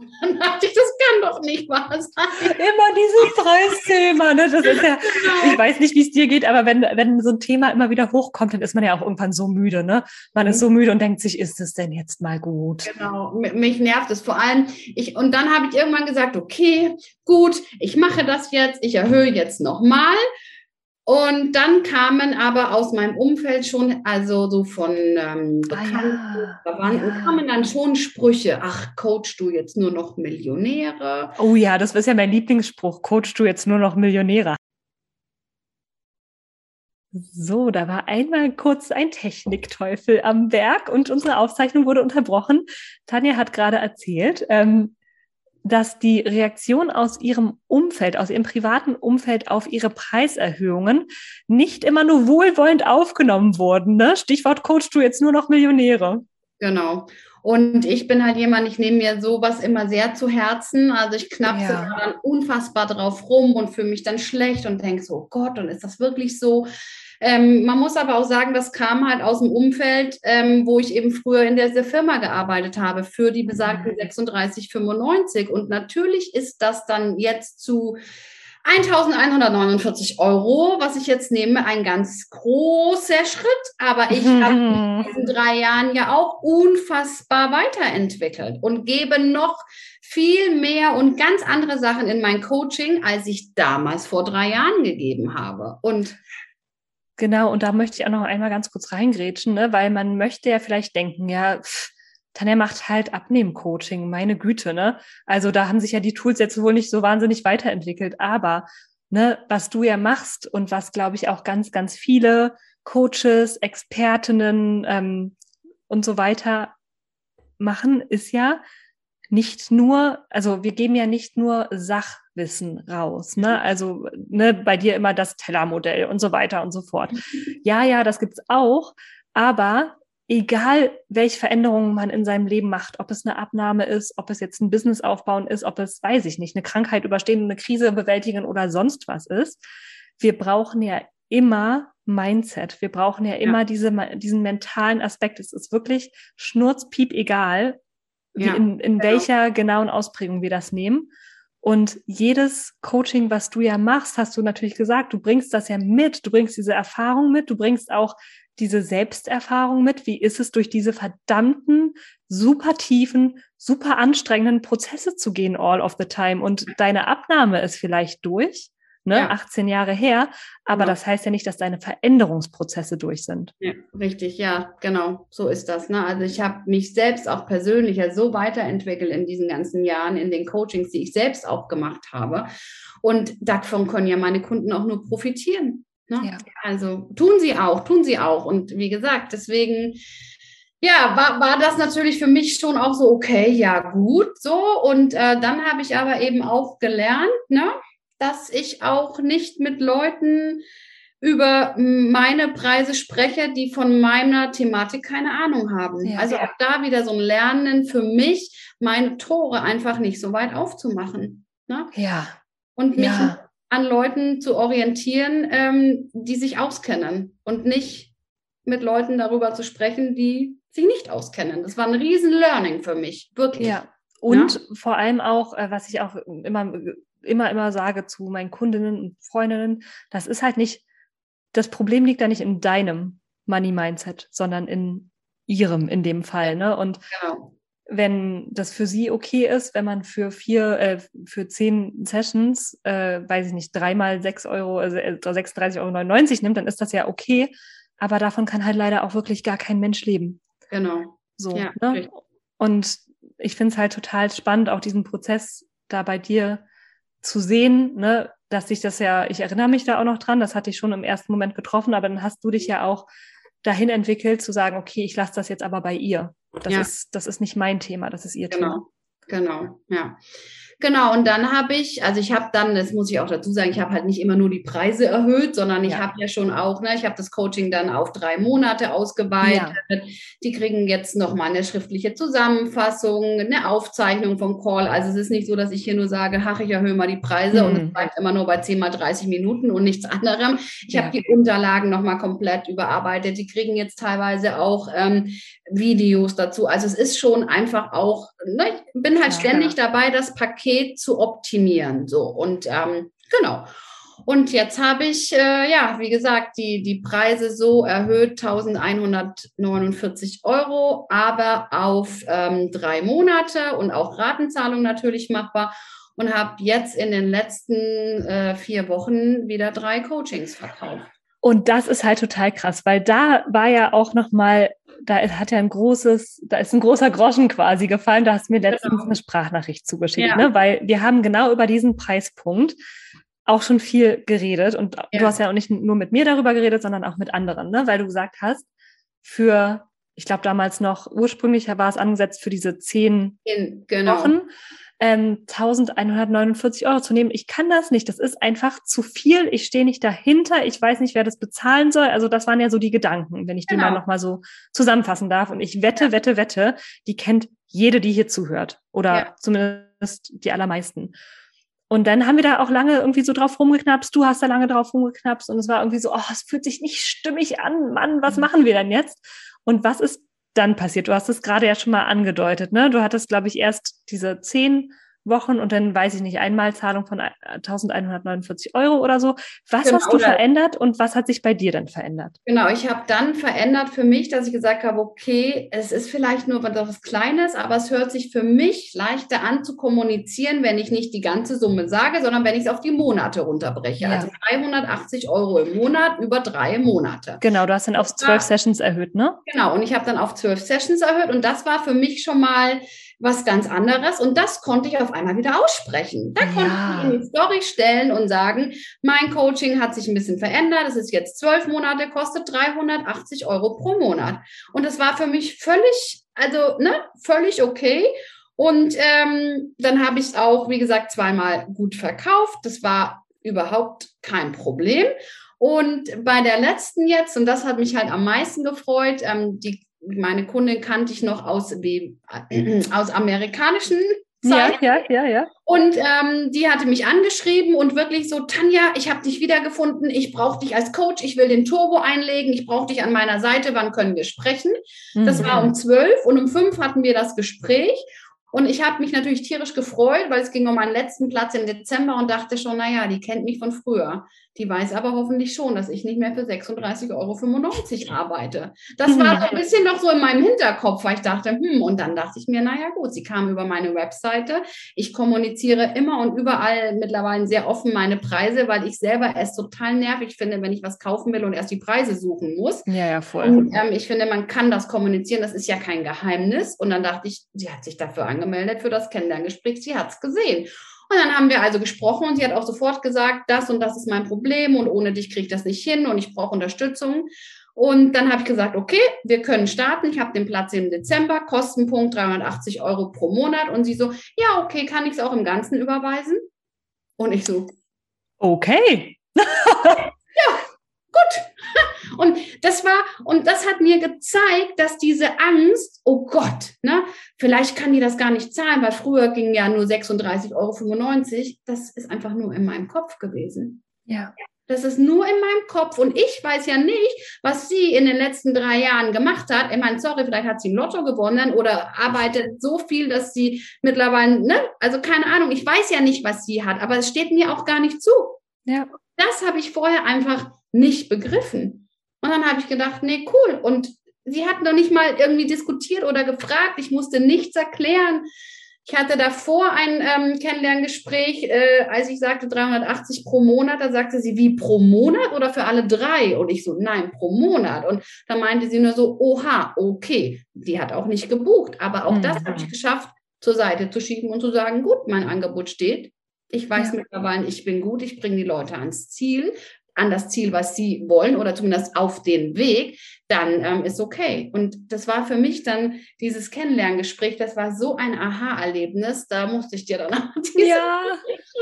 Speaker 2: Und dann dachte ich, das kann doch nicht wahr sein.
Speaker 1: Immer dieses Preisthema. Ne? Das ist ja, genau. ich weiß nicht, wie es dir geht, aber wenn, wenn so ein Thema immer wieder hochkommt, dann ist man ja auch irgendwann so müde. Ne? Man mhm. ist so müde und denkt sich, ist es denn jetzt mal gut?
Speaker 2: Genau, mich nervt es vor allem. Ich, und dann habe ich irgendwann gesagt, okay, gut, ich mache das jetzt, ich erhöhe jetzt nochmal. Und dann kamen aber aus meinem Umfeld schon, also so von ähm, Bekannten, ah, ja, Verwandten, ja. kamen dann schon Sprüche, ach, coach du jetzt nur noch Millionäre?
Speaker 1: Oh ja, das ist ja mein Lieblingsspruch, coach du jetzt nur noch Millionäre? So, da war einmal kurz ein Technikteufel am Werk und unsere Aufzeichnung wurde unterbrochen. Tanja hat gerade erzählt, ähm, dass die Reaktion aus ihrem Umfeld, aus ihrem privaten Umfeld auf ihre Preiserhöhungen nicht immer nur wohlwollend aufgenommen wurden. Ne? Stichwort Coach du jetzt nur noch Millionäre.
Speaker 2: Genau. Und ich bin halt jemand, ich nehme mir sowas immer sehr zu Herzen. Also ich knapse ja. dann unfassbar drauf rum und fühle mich dann schlecht und denke so, oh Gott, und ist das wirklich so? Ähm, man muss aber auch sagen, das kam halt aus dem Umfeld, ähm, wo ich eben früher in dieser Firma gearbeitet habe, für die besagten 36,95. Mhm. Und natürlich ist das dann jetzt zu 1149 Euro, was ich jetzt nehme, ein ganz großer Schritt. Aber ich habe in diesen drei Jahren ja auch unfassbar weiterentwickelt und gebe noch viel mehr und ganz andere Sachen in mein Coaching, als ich damals vor drei Jahren gegeben habe. Und
Speaker 1: Genau, und da möchte ich auch noch einmal ganz kurz reingrätschen, ne? weil man möchte ja vielleicht denken, ja, pff, Tanja macht halt Abnehmen-Coaching, meine Güte, ne? Also da haben sich ja die Tools jetzt wohl nicht so wahnsinnig weiterentwickelt, aber ne, was du ja machst und was, glaube ich, auch ganz, ganz viele Coaches, Expertinnen ähm, und so weiter machen, ist ja nicht nur, also wir geben ja nicht nur Sach Wissen raus. Ne? Also ne, bei dir immer das Tellermodell und so weiter und so fort. Mhm. Ja, ja, das gibt's auch, aber egal welche Veränderungen man in seinem Leben macht, ob es eine Abnahme ist, ob es jetzt ein Business aufbauen ist, ob es, weiß ich nicht, eine Krankheit überstehen, eine Krise bewältigen oder sonst was ist, wir brauchen ja immer Mindset. Wir brauchen ja immer ja. Diese, diesen mentalen Aspekt. Es ist wirklich schnurzpiep egal, ja. in, in genau. welcher genauen Ausprägung wir das nehmen. Und jedes Coaching, was du ja machst, hast du natürlich gesagt, du bringst das ja mit, du bringst diese Erfahrung mit, du bringst auch diese Selbsterfahrung mit. Wie ist es, durch diese verdammten, super tiefen, super anstrengenden Prozesse zu gehen all of the time? Und deine Abnahme ist vielleicht durch ne? Ja. 18 Jahre her. Aber genau. das heißt ja nicht, dass deine Veränderungsprozesse durch sind.
Speaker 2: Ja, richtig, ja, genau. So ist das. Ne? Also ich habe mich selbst auch persönlich ja so weiterentwickelt in diesen ganzen Jahren, in den Coachings, die ich selbst auch gemacht habe. Und davon können ja meine Kunden auch nur profitieren. Ne? Ja. Also tun sie auch, tun sie auch. Und wie gesagt, deswegen ja, war, war das natürlich für mich schon auch so, okay, ja, gut, so. Und äh, dann habe ich aber eben auch gelernt, ne, dass ich auch nicht mit Leuten über meine Preise spreche, die von meiner Thematik keine Ahnung haben. Ja, also auch da wieder so ein Lernen für mich, meine Tore einfach nicht so weit aufzumachen. Ne?
Speaker 1: Ja.
Speaker 2: Und mich ja. an Leuten zu orientieren, ähm, die sich auskennen und nicht mit Leuten darüber zu sprechen, die sich nicht auskennen. Das war ein riesen Learning für mich, wirklich.
Speaker 1: Ja. Und ja? vor allem auch, äh, was ich auch immer immer, immer sage zu meinen Kundinnen und Freundinnen, das ist halt nicht, das Problem liegt da nicht in deinem Money-Mindset, sondern in ihrem in dem Fall. Ne? Und genau. wenn das für sie okay ist, wenn man für vier, äh, für zehn Sessions, äh, weiß ich nicht, dreimal sechs Euro, also 36,99 Euro nimmt, dann ist das ja okay. Aber davon kann halt leider auch wirklich gar kein Mensch leben.
Speaker 2: Genau.
Speaker 1: So, ja, ne? Und ich finde es halt total spannend, auch diesen Prozess da bei dir zu sehen, ne, dass sich das ja, ich erinnere mich da auch noch dran, das hatte ich schon im ersten Moment getroffen, aber dann hast du dich ja auch dahin entwickelt, zu sagen, okay, ich lasse das jetzt aber bei ihr. Das ja. ist, das ist nicht mein Thema, das ist ihr
Speaker 2: genau. Thema. Genau, ja. Genau, und dann habe ich, also ich habe dann, das muss ich auch dazu sagen, ich habe halt nicht immer nur die Preise erhöht, sondern ich ja. habe ja schon auch, ne, ich habe das Coaching dann auf drei Monate ausgeweitet. Ja. Die kriegen jetzt nochmal eine schriftliche Zusammenfassung, eine Aufzeichnung vom Call. Also es ist nicht so, dass ich hier nur sage, ach, ich erhöhe mal die Preise mhm. und es bleibt immer nur bei 10 mal 30 Minuten und nichts anderem. Ich ja. habe die Unterlagen nochmal komplett überarbeitet. Die kriegen jetzt teilweise auch ähm, Videos dazu. Also es ist schon einfach auch, ne, ich bin halt ständig dabei, das Paket Paket zu optimieren. So und ähm, genau. Und jetzt habe ich, äh, ja, wie gesagt, die, die Preise so erhöht, 1149 Euro, aber auf ähm, drei Monate und auch Ratenzahlung natürlich machbar. Und habe jetzt in den letzten äh, vier Wochen wieder drei Coachings verkauft.
Speaker 1: Und das ist halt total krass, weil da war ja auch noch mal da hat ja ein großes, da ist ein großer Groschen quasi gefallen. Da hast du mir letztens genau. eine Sprachnachricht zugeschickt, ja. ne? weil wir haben genau über diesen Preispunkt auch schon viel geredet und ja. du hast ja auch nicht nur mit mir darüber geredet, sondern auch mit anderen, ne? weil du gesagt hast, für, ich glaube damals noch, ursprünglich war es angesetzt für diese zehn genau. Wochen ähm, 1149 Euro zu nehmen. Ich kann das nicht. Das ist einfach zu viel. Ich stehe nicht dahinter. Ich weiß nicht, wer das bezahlen soll. Also das waren ja so die Gedanken, wenn ich genau. die mal nochmal so zusammenfassen darf. Und ich wette, wette, wette, die kennt jede, die hier zuhört. Oder ja. zumindest die allermeisten. Und dann haben wir da auch lange irgendwie so drauf rumgeknapst. Du hast da lange drauf rumgeknapst und es war irgendwie so, oh, es fühlt sich nicht stimmig an. Mann, was mhm. machen wir denn jetzt? Und was ist dann passiert? Du hast es gerade ja schon mal angedeutet, ne? Du hattest, glaube ich, erst diese zehn Wochen und dann weiß ich nicht, Einmalzahlung von 1149 Euro oder so. Was genau, hast du verändert und was hat sich bei dir dann verändert?
Speaker 2: Genau, ich habe dann verändert für mich, dass ich gesagt habe, okay, es ist vielleicht nur was Kleines, aber es hört sich für mich leichter an zu kommunizieren, wenn ich nicht die ganze Summe sage, sondern wenn ich es auf die Monate runterbreche. Ja. Also 380 Euro im Monat über drei Monate.
Speaker 1: Genau, du hast dann auf zwölf Sessions erhöht, ne?
Speaker 2: Genau, und ich habe dann auf zwölf Sessions erhöht und das war für mich schon mal was ganz anderes. Und das konnte ich auf einmal wieder aussprechen. Da konnte ja. ich in die Story stellen und sagen, mein Coaching hat sich ein bisschen verändert. Es ist jetzt zwölf Monate, kostet 380 Euro pro Monat. Und das war für mich völlig, also ne, völlig okay. Und ähm, dann habe ich es auch, wie gesagt, zweimal gut verkauft. Das war überhaupt kein Problem. Und bei der letzten jetzt, und das hat mich halt am meisten gefreut, ähm, die meine Kundin kannte ich noch aus, wie, aus amerikanischen Zeiten.
Speaker 1: Ja, ja, ja, ja.
Speaker 2: Und ähm, die hatte mich angeschrieben und wirklich so, Tanja, ich habe dich wiedergefunden, ich brauche dich als Coach, ich will den Turbo einlegen, ich brauche dich an meiner Seite, wann können wir sprechen? Mhm. Das war um zwölf und um fünf hatten wir das Gespräch. Und ich habe mich natürlich tierisch gefreut, weil es ging um meinen letzten Platz im Dezember und dachte schon, naja, die kennt mich von früher. Die weiß aber hoffentlich schon, dass ich nicht mehr für 36,95 Euro arbeite. Das war so ein bisschen noch so in meinem Hinterkopf, weil ich dachte, hm, und dann dachte ich mir, naja gut, sie kam über meine Webseite. Ich kommuniziere immer und überall mittlerweile sehr offen meine Preise, weil ich selber es total nervig finde, wenn ich was kaufen will und erst die Preise suchen muss.
Speaker 1: Ja, ja, voll.
Speaker 2: Und ähm, ich finde, man kann das kommunizieren, das ist ja kein Geheimnis. Und dann dachte ich, sie hat sich dafür angemeldet für das Kennenlerngespräch, sie hat es gesehen. Und dann haben wir also gesprochen und sie hat auch sofort gesagt, das und das ist mein Problem und ohne dich kriege ich das nicht hin und ich brauche Unterstützung. Und dann habe ich gesagt, okay, wir können starten. Ich habe den Platz im Dezember, Kostenpunkt 380 Euro pro Monat. Und sie so, ja, okay, kann ich es auch im Ganzen überweisen? Und ich so,
Speaker 1: okay.
Speaker 2: ja, gut. Und das war, und das hat mir gezeigt, dass diese Angst, oh Gott, ne, vielleicht kann die das gar nicht zahlen, weil früher ging ja nur 36,95 Euro, das ist einfach nur in meinem Kopf gewesen.
Speaker 1: Ja.
Speaker 2: Das ist nur in meinem Kopf und ich weiß ja nicht, was sie in den letzten drei Jahren gemacht hat. Ich meine, sorry, vielleicht hat sie ein Lotto gewonnen oder arbeitet so viel, dass sie mittlerweile, ne, also keine Ahnung, ich weiß ja nicht, was sie hat, aber es steht mir auch gar nicht zu.
Speaker 1: Ja.
Speaker 2: Das habe ich vorher einfach nicht begriffen. Und dann habe ich gedacht, nee, cool. Und sie hat noch nicht mal irgendwie diskutiert oder gefragt. Ich musste nichts erklären. Ich hatte davor ein ähm, Kennenlerngespräch, äh, als ich sagte 380 pro Monat. Da sagte sie, wie pro Monat oder für alle drei? Und ich so, nein, pro Monat. Und da meinte sie nur so, oha, okay. Die hat auch nicht gebucht. Aber auch mhm. das habe ich geschafft, zur Seite zu schieben und zu sagen, gut, mein Angebot steht. Ich weiß ja. mittlerweile, ich bin gut, ich bringe die Leute ans Ziel an das Ziel, was sie wollen oder zumindest auf den Weg, dann ähm, ist okay. Und das war für mich dann dieses Kennenlerngespräch, das war so ein Aha-Erlebnis, da musste ich dir dann auch ja.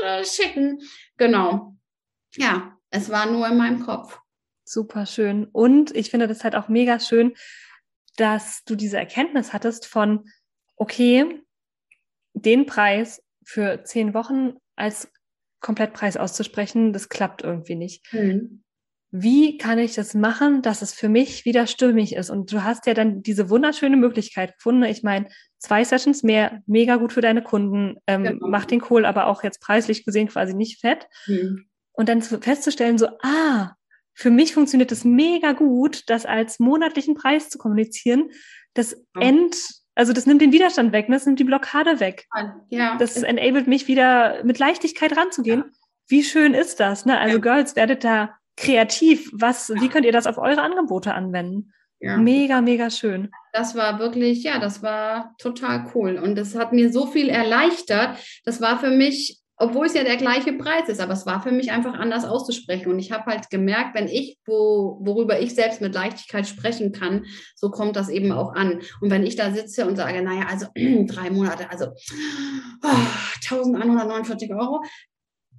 Speaker 2: Äh, schicken. Genau. Ja, es war nur in meinem Kopf.
Speaker 1: Super schön. Und ich finde das halt auch mega schön, dass du diese Erkenntnis hattest von, okay, den Preis für zehn Wochen als Komplettpreis auszusprechen, das klappt irgendwie nicht. Mhm. Wie kann ich das machen, dass es für mich wieder stimmig ist? Und du hast ja dann diese wunderschöne Möglichkeit gefunden. Ich meine, zwei Sessions mehr, mega gut für deine Kunden, ähm, genau. macht den Kohl aber auch jetzt preislich gesehen quasi nicht fett. Mhm. Und dann festzustellen, so, ah, für mich funktioniert es mega gut, das als monatlichen Preis zu kommunizieren. Das. End, also das nimmt den Widerstand weg, ne? das nimmt die Blockade weg. Ja. Das enabled mich wieder mit Leichtigkeit ranzugehen. Ja. Wie schön ist das? Ne? Also ja. Girls, werdet da kreativ. Was, wie könnt ihr das auf eure Angebote anwenden? Ja. Mega, mega schön.
Speaker 2: Das war wirklich, ja, das war total cool. Und das hat mir so viel erleichtert. Das war für mich obwohl es ja der gleiche Preis ist, aber es war für mich einfach anders auszusprechen. Und ich habe halt gemerkt, wenn ich, wo, worüber ich selbst mit Leichtigkeit sprechen kann, so kommt das eben auch an. Und wenn ich da sitze und sage, naja, also drei Monate, also oh, 1149 Euro,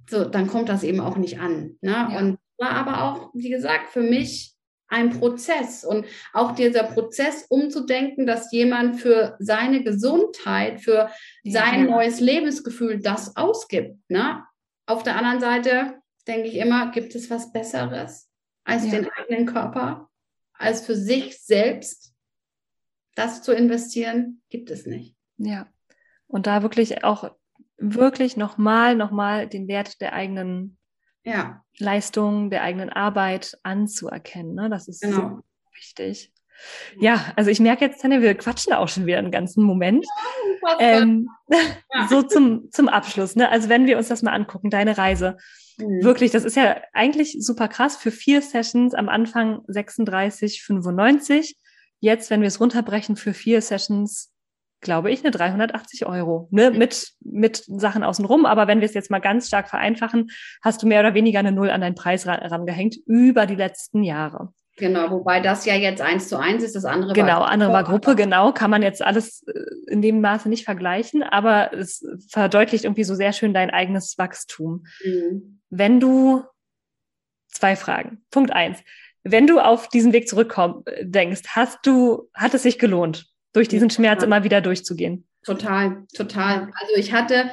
Speaker 2: so, dann kommt das eben auch nicht an. Ne? Ja. Und war aber auch, wie gesagt, für mich ein Prozess und auch dieser Prozess umzudenken, dass jemand für seine Gesundheit, für sein ja. neues Lebensgefühl das ausgibt. Ne? Auf der anderen Seite denke ich immer, gibt es was Besseres als ja. den eigenen Körper, als für sich selbst das zu investieren, gibt es nicht.
Speaker 1: Ja. Und da wirklich auch wirklich nochmal, nochmal den Wert der eigenen ja. Leistung der eigenen Arbeit anzuerkennen. Ne? Das ist genau. wichtig. Ja, also ich merke jetzt, Tanja, wir quatschen auch schon wieder einen ganzen Moment. Ja, ähm, ja. So zum, zum Abschluss. Ne? Also wenn wir uns das mal angucken, deine Reise. Mhm. Wirklich, das ist ja eigentlich super krass. Für vier Sessions am Anfang 36,95. Jetzt, wenn wir es runterbrechen, für vier Sessions glaube ich, eine 380 Euro, ne, mit, mit Sachen außenrum. Aber wenn wir es jetzt mal ganz stark vereinfachen, hast du mehr oder weniger eine Null an deinen Preis rangehängt über die letzten Jahre.
Speaker 2: Genau, wobei das ja jetzt eins zu eins ist, das andere
Speaker 1: genau, war andere war Gruppe, genau, kann man jetzt alles äh, in dem Maße nicht vergleichen, aber es verdeutlicht irgendwie so sehr schön dein eigenes Wachstum. Mhm. Wenn du zwei Fragen. Punkt eins. Wenn du auf diesen Weg zurückkommst, denkst, hast du, hat es sich gelohnt? Durch diesen Schmerz immer wieder durchzugehen.
Speaker 2: Total, total. Also ich hatte,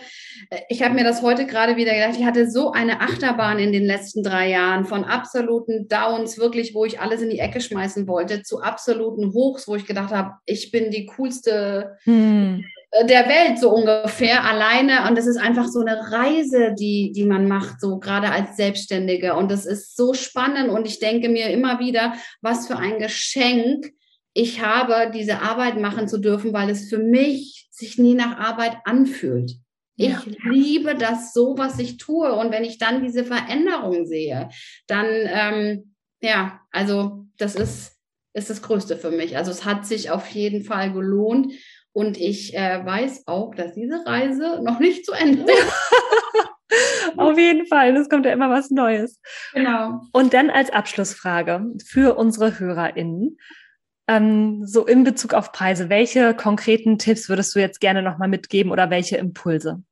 Speaker 2: ich habe mir das heute gerade wieder gedacht, ich hatte so eine Achterbahn in den letzten drei Jahren von absoluten Downs, wirklich, wo ich alles in die Ecke schmeißen wollte, zu absoluten Hochs, wo ich gedacht habe, ich bin die coolste hm. der Welt so ungefähr alleine. Und das ist einfach so eine Reise, die, die man macht, so gerade als Selbstständige. Und das ist so spannend. Und ich denke mir immer wieder, was für ein Geschenk ich habe, diese Arbeit machen zu dürfen, weil es für mich sich nie nach Arbeit anfühlt. Ich ja. liebe das so, was ich tue. Und wenn ich dann diese Veränderung sehe, dann, ähm, ja, also das ist, ist das Größte für mich. Also es hat sich auf jeden Fall gelohnt. Und ich äh, weiß auch, dass diese Reise noch nicht zu Ende ist.
Speaker 1: Auf jeden Fall, es kommt ja immer was Neues. Genau. Und dann als Abschlussfrage für unsere HörerInnen. Ähm, so in Bezug auf Preise, welche konkreten Tipps würdest du jetzt gerne nochmal mitgeben oder welche Impulse?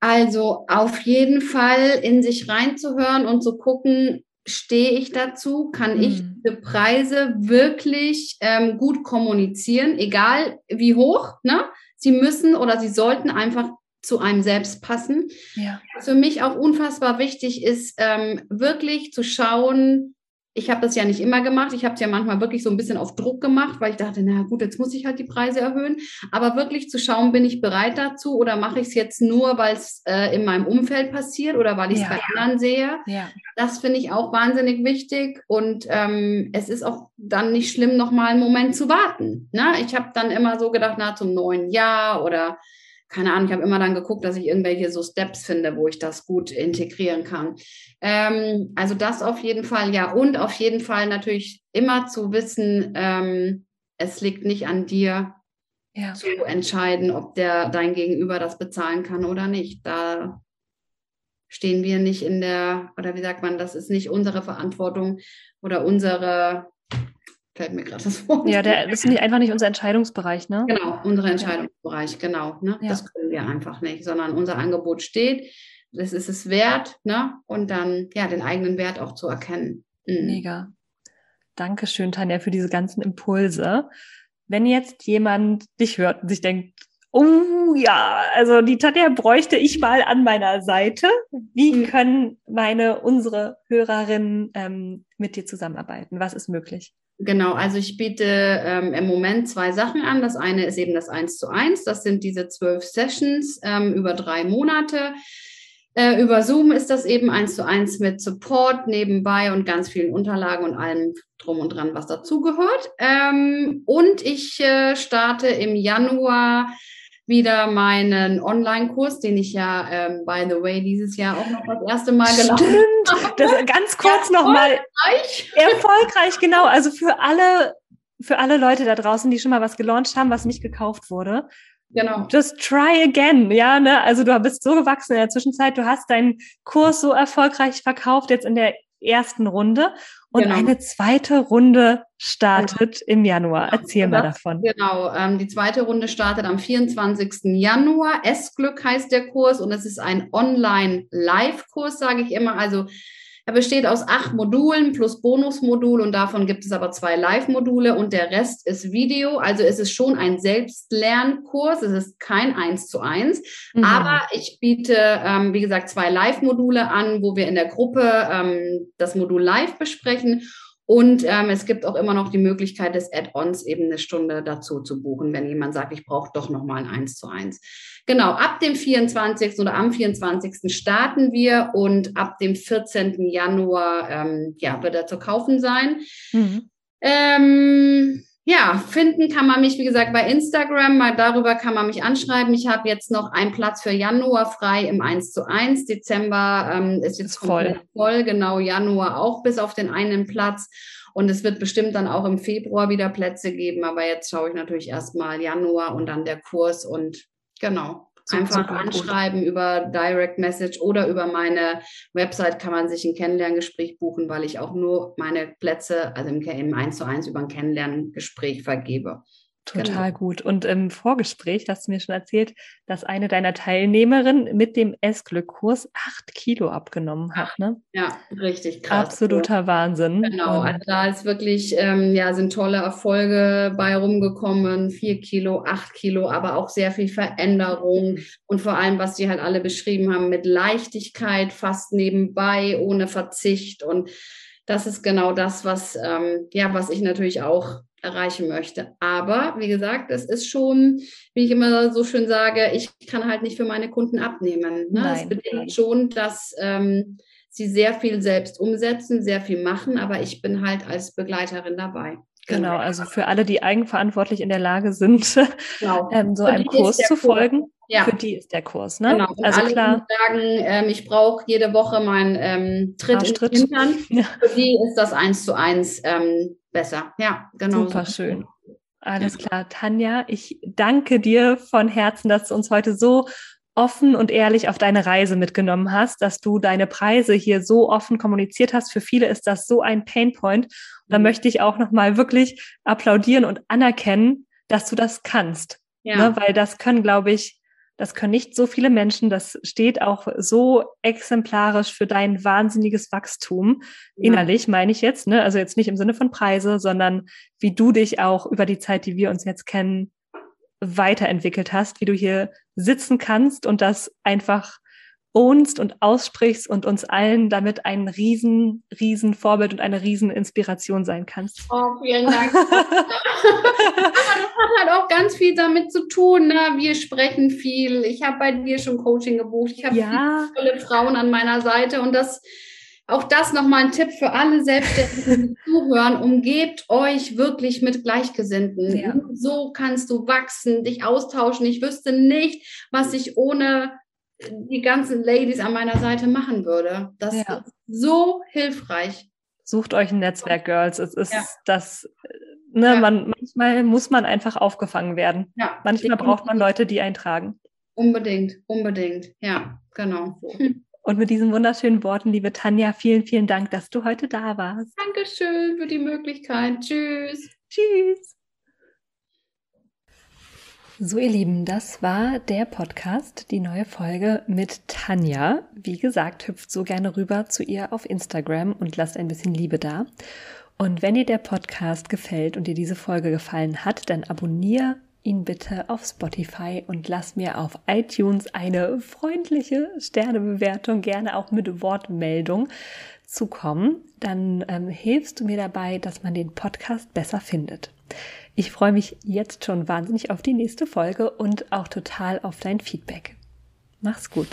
Speaker 2: Also auf jeden Fall in sich reinzuhören und zu gucken, stehe ich dazu? Kann mhm. ich diese Preise wirklich ähm, gut kommunizieren, egal wie hoch? Ne? Sie müssen oder sie sollten einfach zu einem selbst passen. Ja. Was für mich auch unfassbar wichtig ist, ähm, wirklich zu schauen, ich habe das ja nicht immer gemacht. Ich habe es ja manchmal wirklich so ein bisschen auf Druck gemacht, weil ich dachte, na gut, jetzt muss ich halt die Preise erhöhen. Aber wirklich zu schauen, bin ich bereit dazu oder mache ich es jetzt nur, weil es äh, in meinem Umfeld passiert oder weil ich es ja. bei anderen sehe. Ja. Das finde ich auch wahnsinnig wichtig. Und ähm, es ist auch dann nicht schlimm, noch mal einen Moment zu warten. Ne? Ich habe dann immer so gedacht, na, zum neuen Jahr oder keine Ahnung, ich habe immer dann geguckt, dass ich irgendwelche so Steps finde, wo ich das gut integrieren kann. Ähm, also das auf jeden Fall, ja. Und auf jeden Fall natürlich immer zu wissen, ähm, es liegt nicht an dir ja. zu entscheiden, ob der dein Gegenüber das bezahlen kann oder nicht. Da stehen wir nicht in der, oder wie sagt man, das ist nicht unsere Verantwortung oder unsere fällt mir gerade das Wort.
Speaker 1: Ja, der, das ist nicht, einfach nicht unser Entscheidungsbereich, ne?
Speaker 2: Genau, unser Entscheidungsbereich, ja. genau. Ne? Ja. Das können wir einfach nicht, sondern unser Angebot steht, das ist es wert, ne? Und dann ja, den eigenen Wert auch zu erkennen.
Speaker 1: Mhm. Mega. Dankeschön, Tanja, für diese ganzen Impulse. Wenn jetzt jemand dich hört und sich denkt, oh ja, also die Tanja bräuchte ich mal an meiner Seite. Wie mhm. können meine, unsere Hörerinnen ähm, mit dir zusammenarbeiten? Was ist möglich?
Speaker 2: Genau, also ich biete ähm, im Moment zwei Sachen an. Das eine ist eben das 1 zu 1. Das sind diese zwölf Sessions ähm, über drei Monate. Äh, über Zoom ist das eben 1 zu 1 mit Support nebenbei und ganz vielen Unterlagen und allem drum und dran, was dazugehört. Ähm, und ich äh, starte im Januar wieder meinen Online-Kurs, den ich ja, ähm, by the way, dieses Jahr auch noch das erste Mal gelaufen
Speaker 1: habe. Das ganz kurz nochmal. Erfolgreich. erfolgreich, genau. Also für alle, für alle Leute da draußen, die schon mal was gelauncht haben, was nicht gekauft wurde. Genau. Just try again, ja, ne? Also du bist so gewachsen in der Zwischenzeit, du hast deinen Kurs so erfolgreich verkauft jetzt in der ersten Runde und genau. eine zweite Runde startet genau. im Januar. Erzähl das, mal davon.
Speaker 2: Genau, ähm, die zweite Runde startet am 24. Januar. S-Glück heißt der Kurs und es ist ein Online-Live-Kurs, sage ich immer. Also er besteht aus acht Modulen plus Bonusmodul und davon gibt es aber zwei Live-Module und der Rest ist Video. Also es ist schon ein Selbstlernkurs. Es ist kein eins zu eins, mhm. aber ich biete, ähm, wie gesagt, zwei Live-Module an, wo wir in der Gruppe ähm, das Modul live besprechen und ähm, es gibt auch immer noch die Möglichkeit des Add-ons eben eine Stunde dazu zu buchen, wenn jemand sagt, ich brauche doch noch mal ein 1 zu 1. Genau, ab dem 24. oder am 24. starten wir und ab dem 14. Januar ähm, ja, wird er zu kaufen sein. Mhm. Ähm, ja, finden kann man mich, wie gesagt, bei Instagram. Mal darüber kann man mich anschreiben. Ich habe jetzt noch einen Platz für Januar frei im 1 zu 1. Dezember ähm, ist jetzt voll. voll. Genau, Januar auch bis auf den einen Platz. Und es wird bestimmt dann auch im Februar wieder Plätze geben. Aber jetzt schaue ich natürlich erstmal Januar und dann der Kurs und genau. Einfach anschreiben gut. über Direct Message oder über meine Website kann man sich ein Kennenlerngespräch buchen, weil ich auch nur meine Plätze, also im, im 1 zu 1 über ein Kennenlerngespräch vergebe.
Speaker 1: Total genau. gut. Und im Vorgespräch hast du mir schon erzählt, dass eine deiner Teilnehmerinnen mit dem Essglück-Kurs acht Kilo abgenommen hat. Ne?
Speaker 2: Ja, richtig krass.
Speaker 1: Absoluter Wahnsinn.
Speaker 2: Genau, also da ist wirklich, ähm, ja, sind tolle Erfolge bei rumgekommen. Vier Kilo, acht Kilo, aber auch sehr viel Veränderung. Und vor allem, was die halt alle beschrieben haben, mit Leichtigkeit, fast nebenbei, ohne Verzicht. Und das ist genau das, was, ähm, ja, was ich natürlich auch erreichen möchte. Aber wie gesagt, es ist schon, wie ich immer so schön sage, ich kann halt nicht für meine Kunden abnehmen. Ne? Das bedingt schon, dass ähm, sie sehr viel selbst umsetzen, sehr viel machen, aber ich bin halt als Begleiterin dabei.
Speaker 1: Genau, also für alle, die eigenverantwortlich in der Lage sind, genau. ähm, so einem Kurs zu folgen. Ja. Für die ist der Kurs, ne? Genau.
Speaker 2: Und also alle, klar. Die sagen, ähm, ich brauche jede Woche meinen ähm, Tritt in den Hintern. Ja. Für die ist das eins zu eins ähm, besser. Ja, genau.
Speaker 1: Super so. schön. Alles klar, Tanja, ich danke dir von Herzen, dass du uns heute so offen und ehrlich auf deine Reise mitgenommen hast, dass du deine Preise hier so offen kommuniziert hast. Für viele ist das so ein Painpoint. Und da mhm. möchte ich auch nochmal wirklich applaudieren und anerkennen, dass du das kannst. Ja. Ne? Weil das können, glaube ich, das können nicht so viele Menschen. Das steht auch so exemplarisch für dein wahnsinniges Wachstum. Innerlich meine ich jetzt, ne? Also jetzt nicht im Sinne von Preise, sondern wie du dich auch über die Zeit, die wir uns jetzt kennen, weiterentwickelt hast, wie du hier sitzen kannst und das einfach ownst und aussprichst und uns allen damit ein riesen, riesen Vorbild und eine riesen Inspiration sein kannst.
Speaker 2: Oh, vielen Dank. Aber das hat halt auch ganz viel damit zu tun. Ne? Wir sprechen viel. Ich habe bei dir schon Coaching gebucht. Ich habe ja. viele Frauen an meiner Seite und das auch das nochmal ein Tipp für alle Selbstständigen, die zuhören. Umgebt euch wirklich mit Gleichgesinnten. Ja. So kannst du wachsen, dich austauschen. Ich wüsste nicht, was ich ohne die ganzen Ladies an meiner Seite machen würde. Das ja. ist so hilfreich.
Speaker 1: Sucht euch ein Netzwerk, Girls. Es ist ja. das, ne, ja. man, manchmal muss man einfach aufgefangen werden. Manchmal braucht man Leute, die eintragen.
Speaker 2: Unbedingt, unbedingt. Ja, genau.
Speaker 1: Und mit diesen wunderschönen Worten, liebe Tanja, vielen, vielen Dank, dass du heute da warst.
Speaker 2: Dankeschön für die Möglichkeit. Tschüss.
Speaker 1: Tschüss. So, ihr Lieben, das war der Podcast, die neue Folge mit Tanja. Wie gesagt, hüpft so gerne rüber zu ihr auf Instagram und lasst ein bisschen Liebe da. Und wenn dir der Podcast gefällt und dir diese Folge gefallen hat, dann abonniere ihn bitte auf Spotify und lass mir auf iTunes eine freundliche Sternebewertung, gerne auch mit Wortmeldung zukommen. Dann ähm, hilfst du mir dabei, dass man den Podcast besser findet. Ich freue mich jetzt schon wahnsinnig auf die nächste Folge und auch total auf dein Feedback. Mach's gut.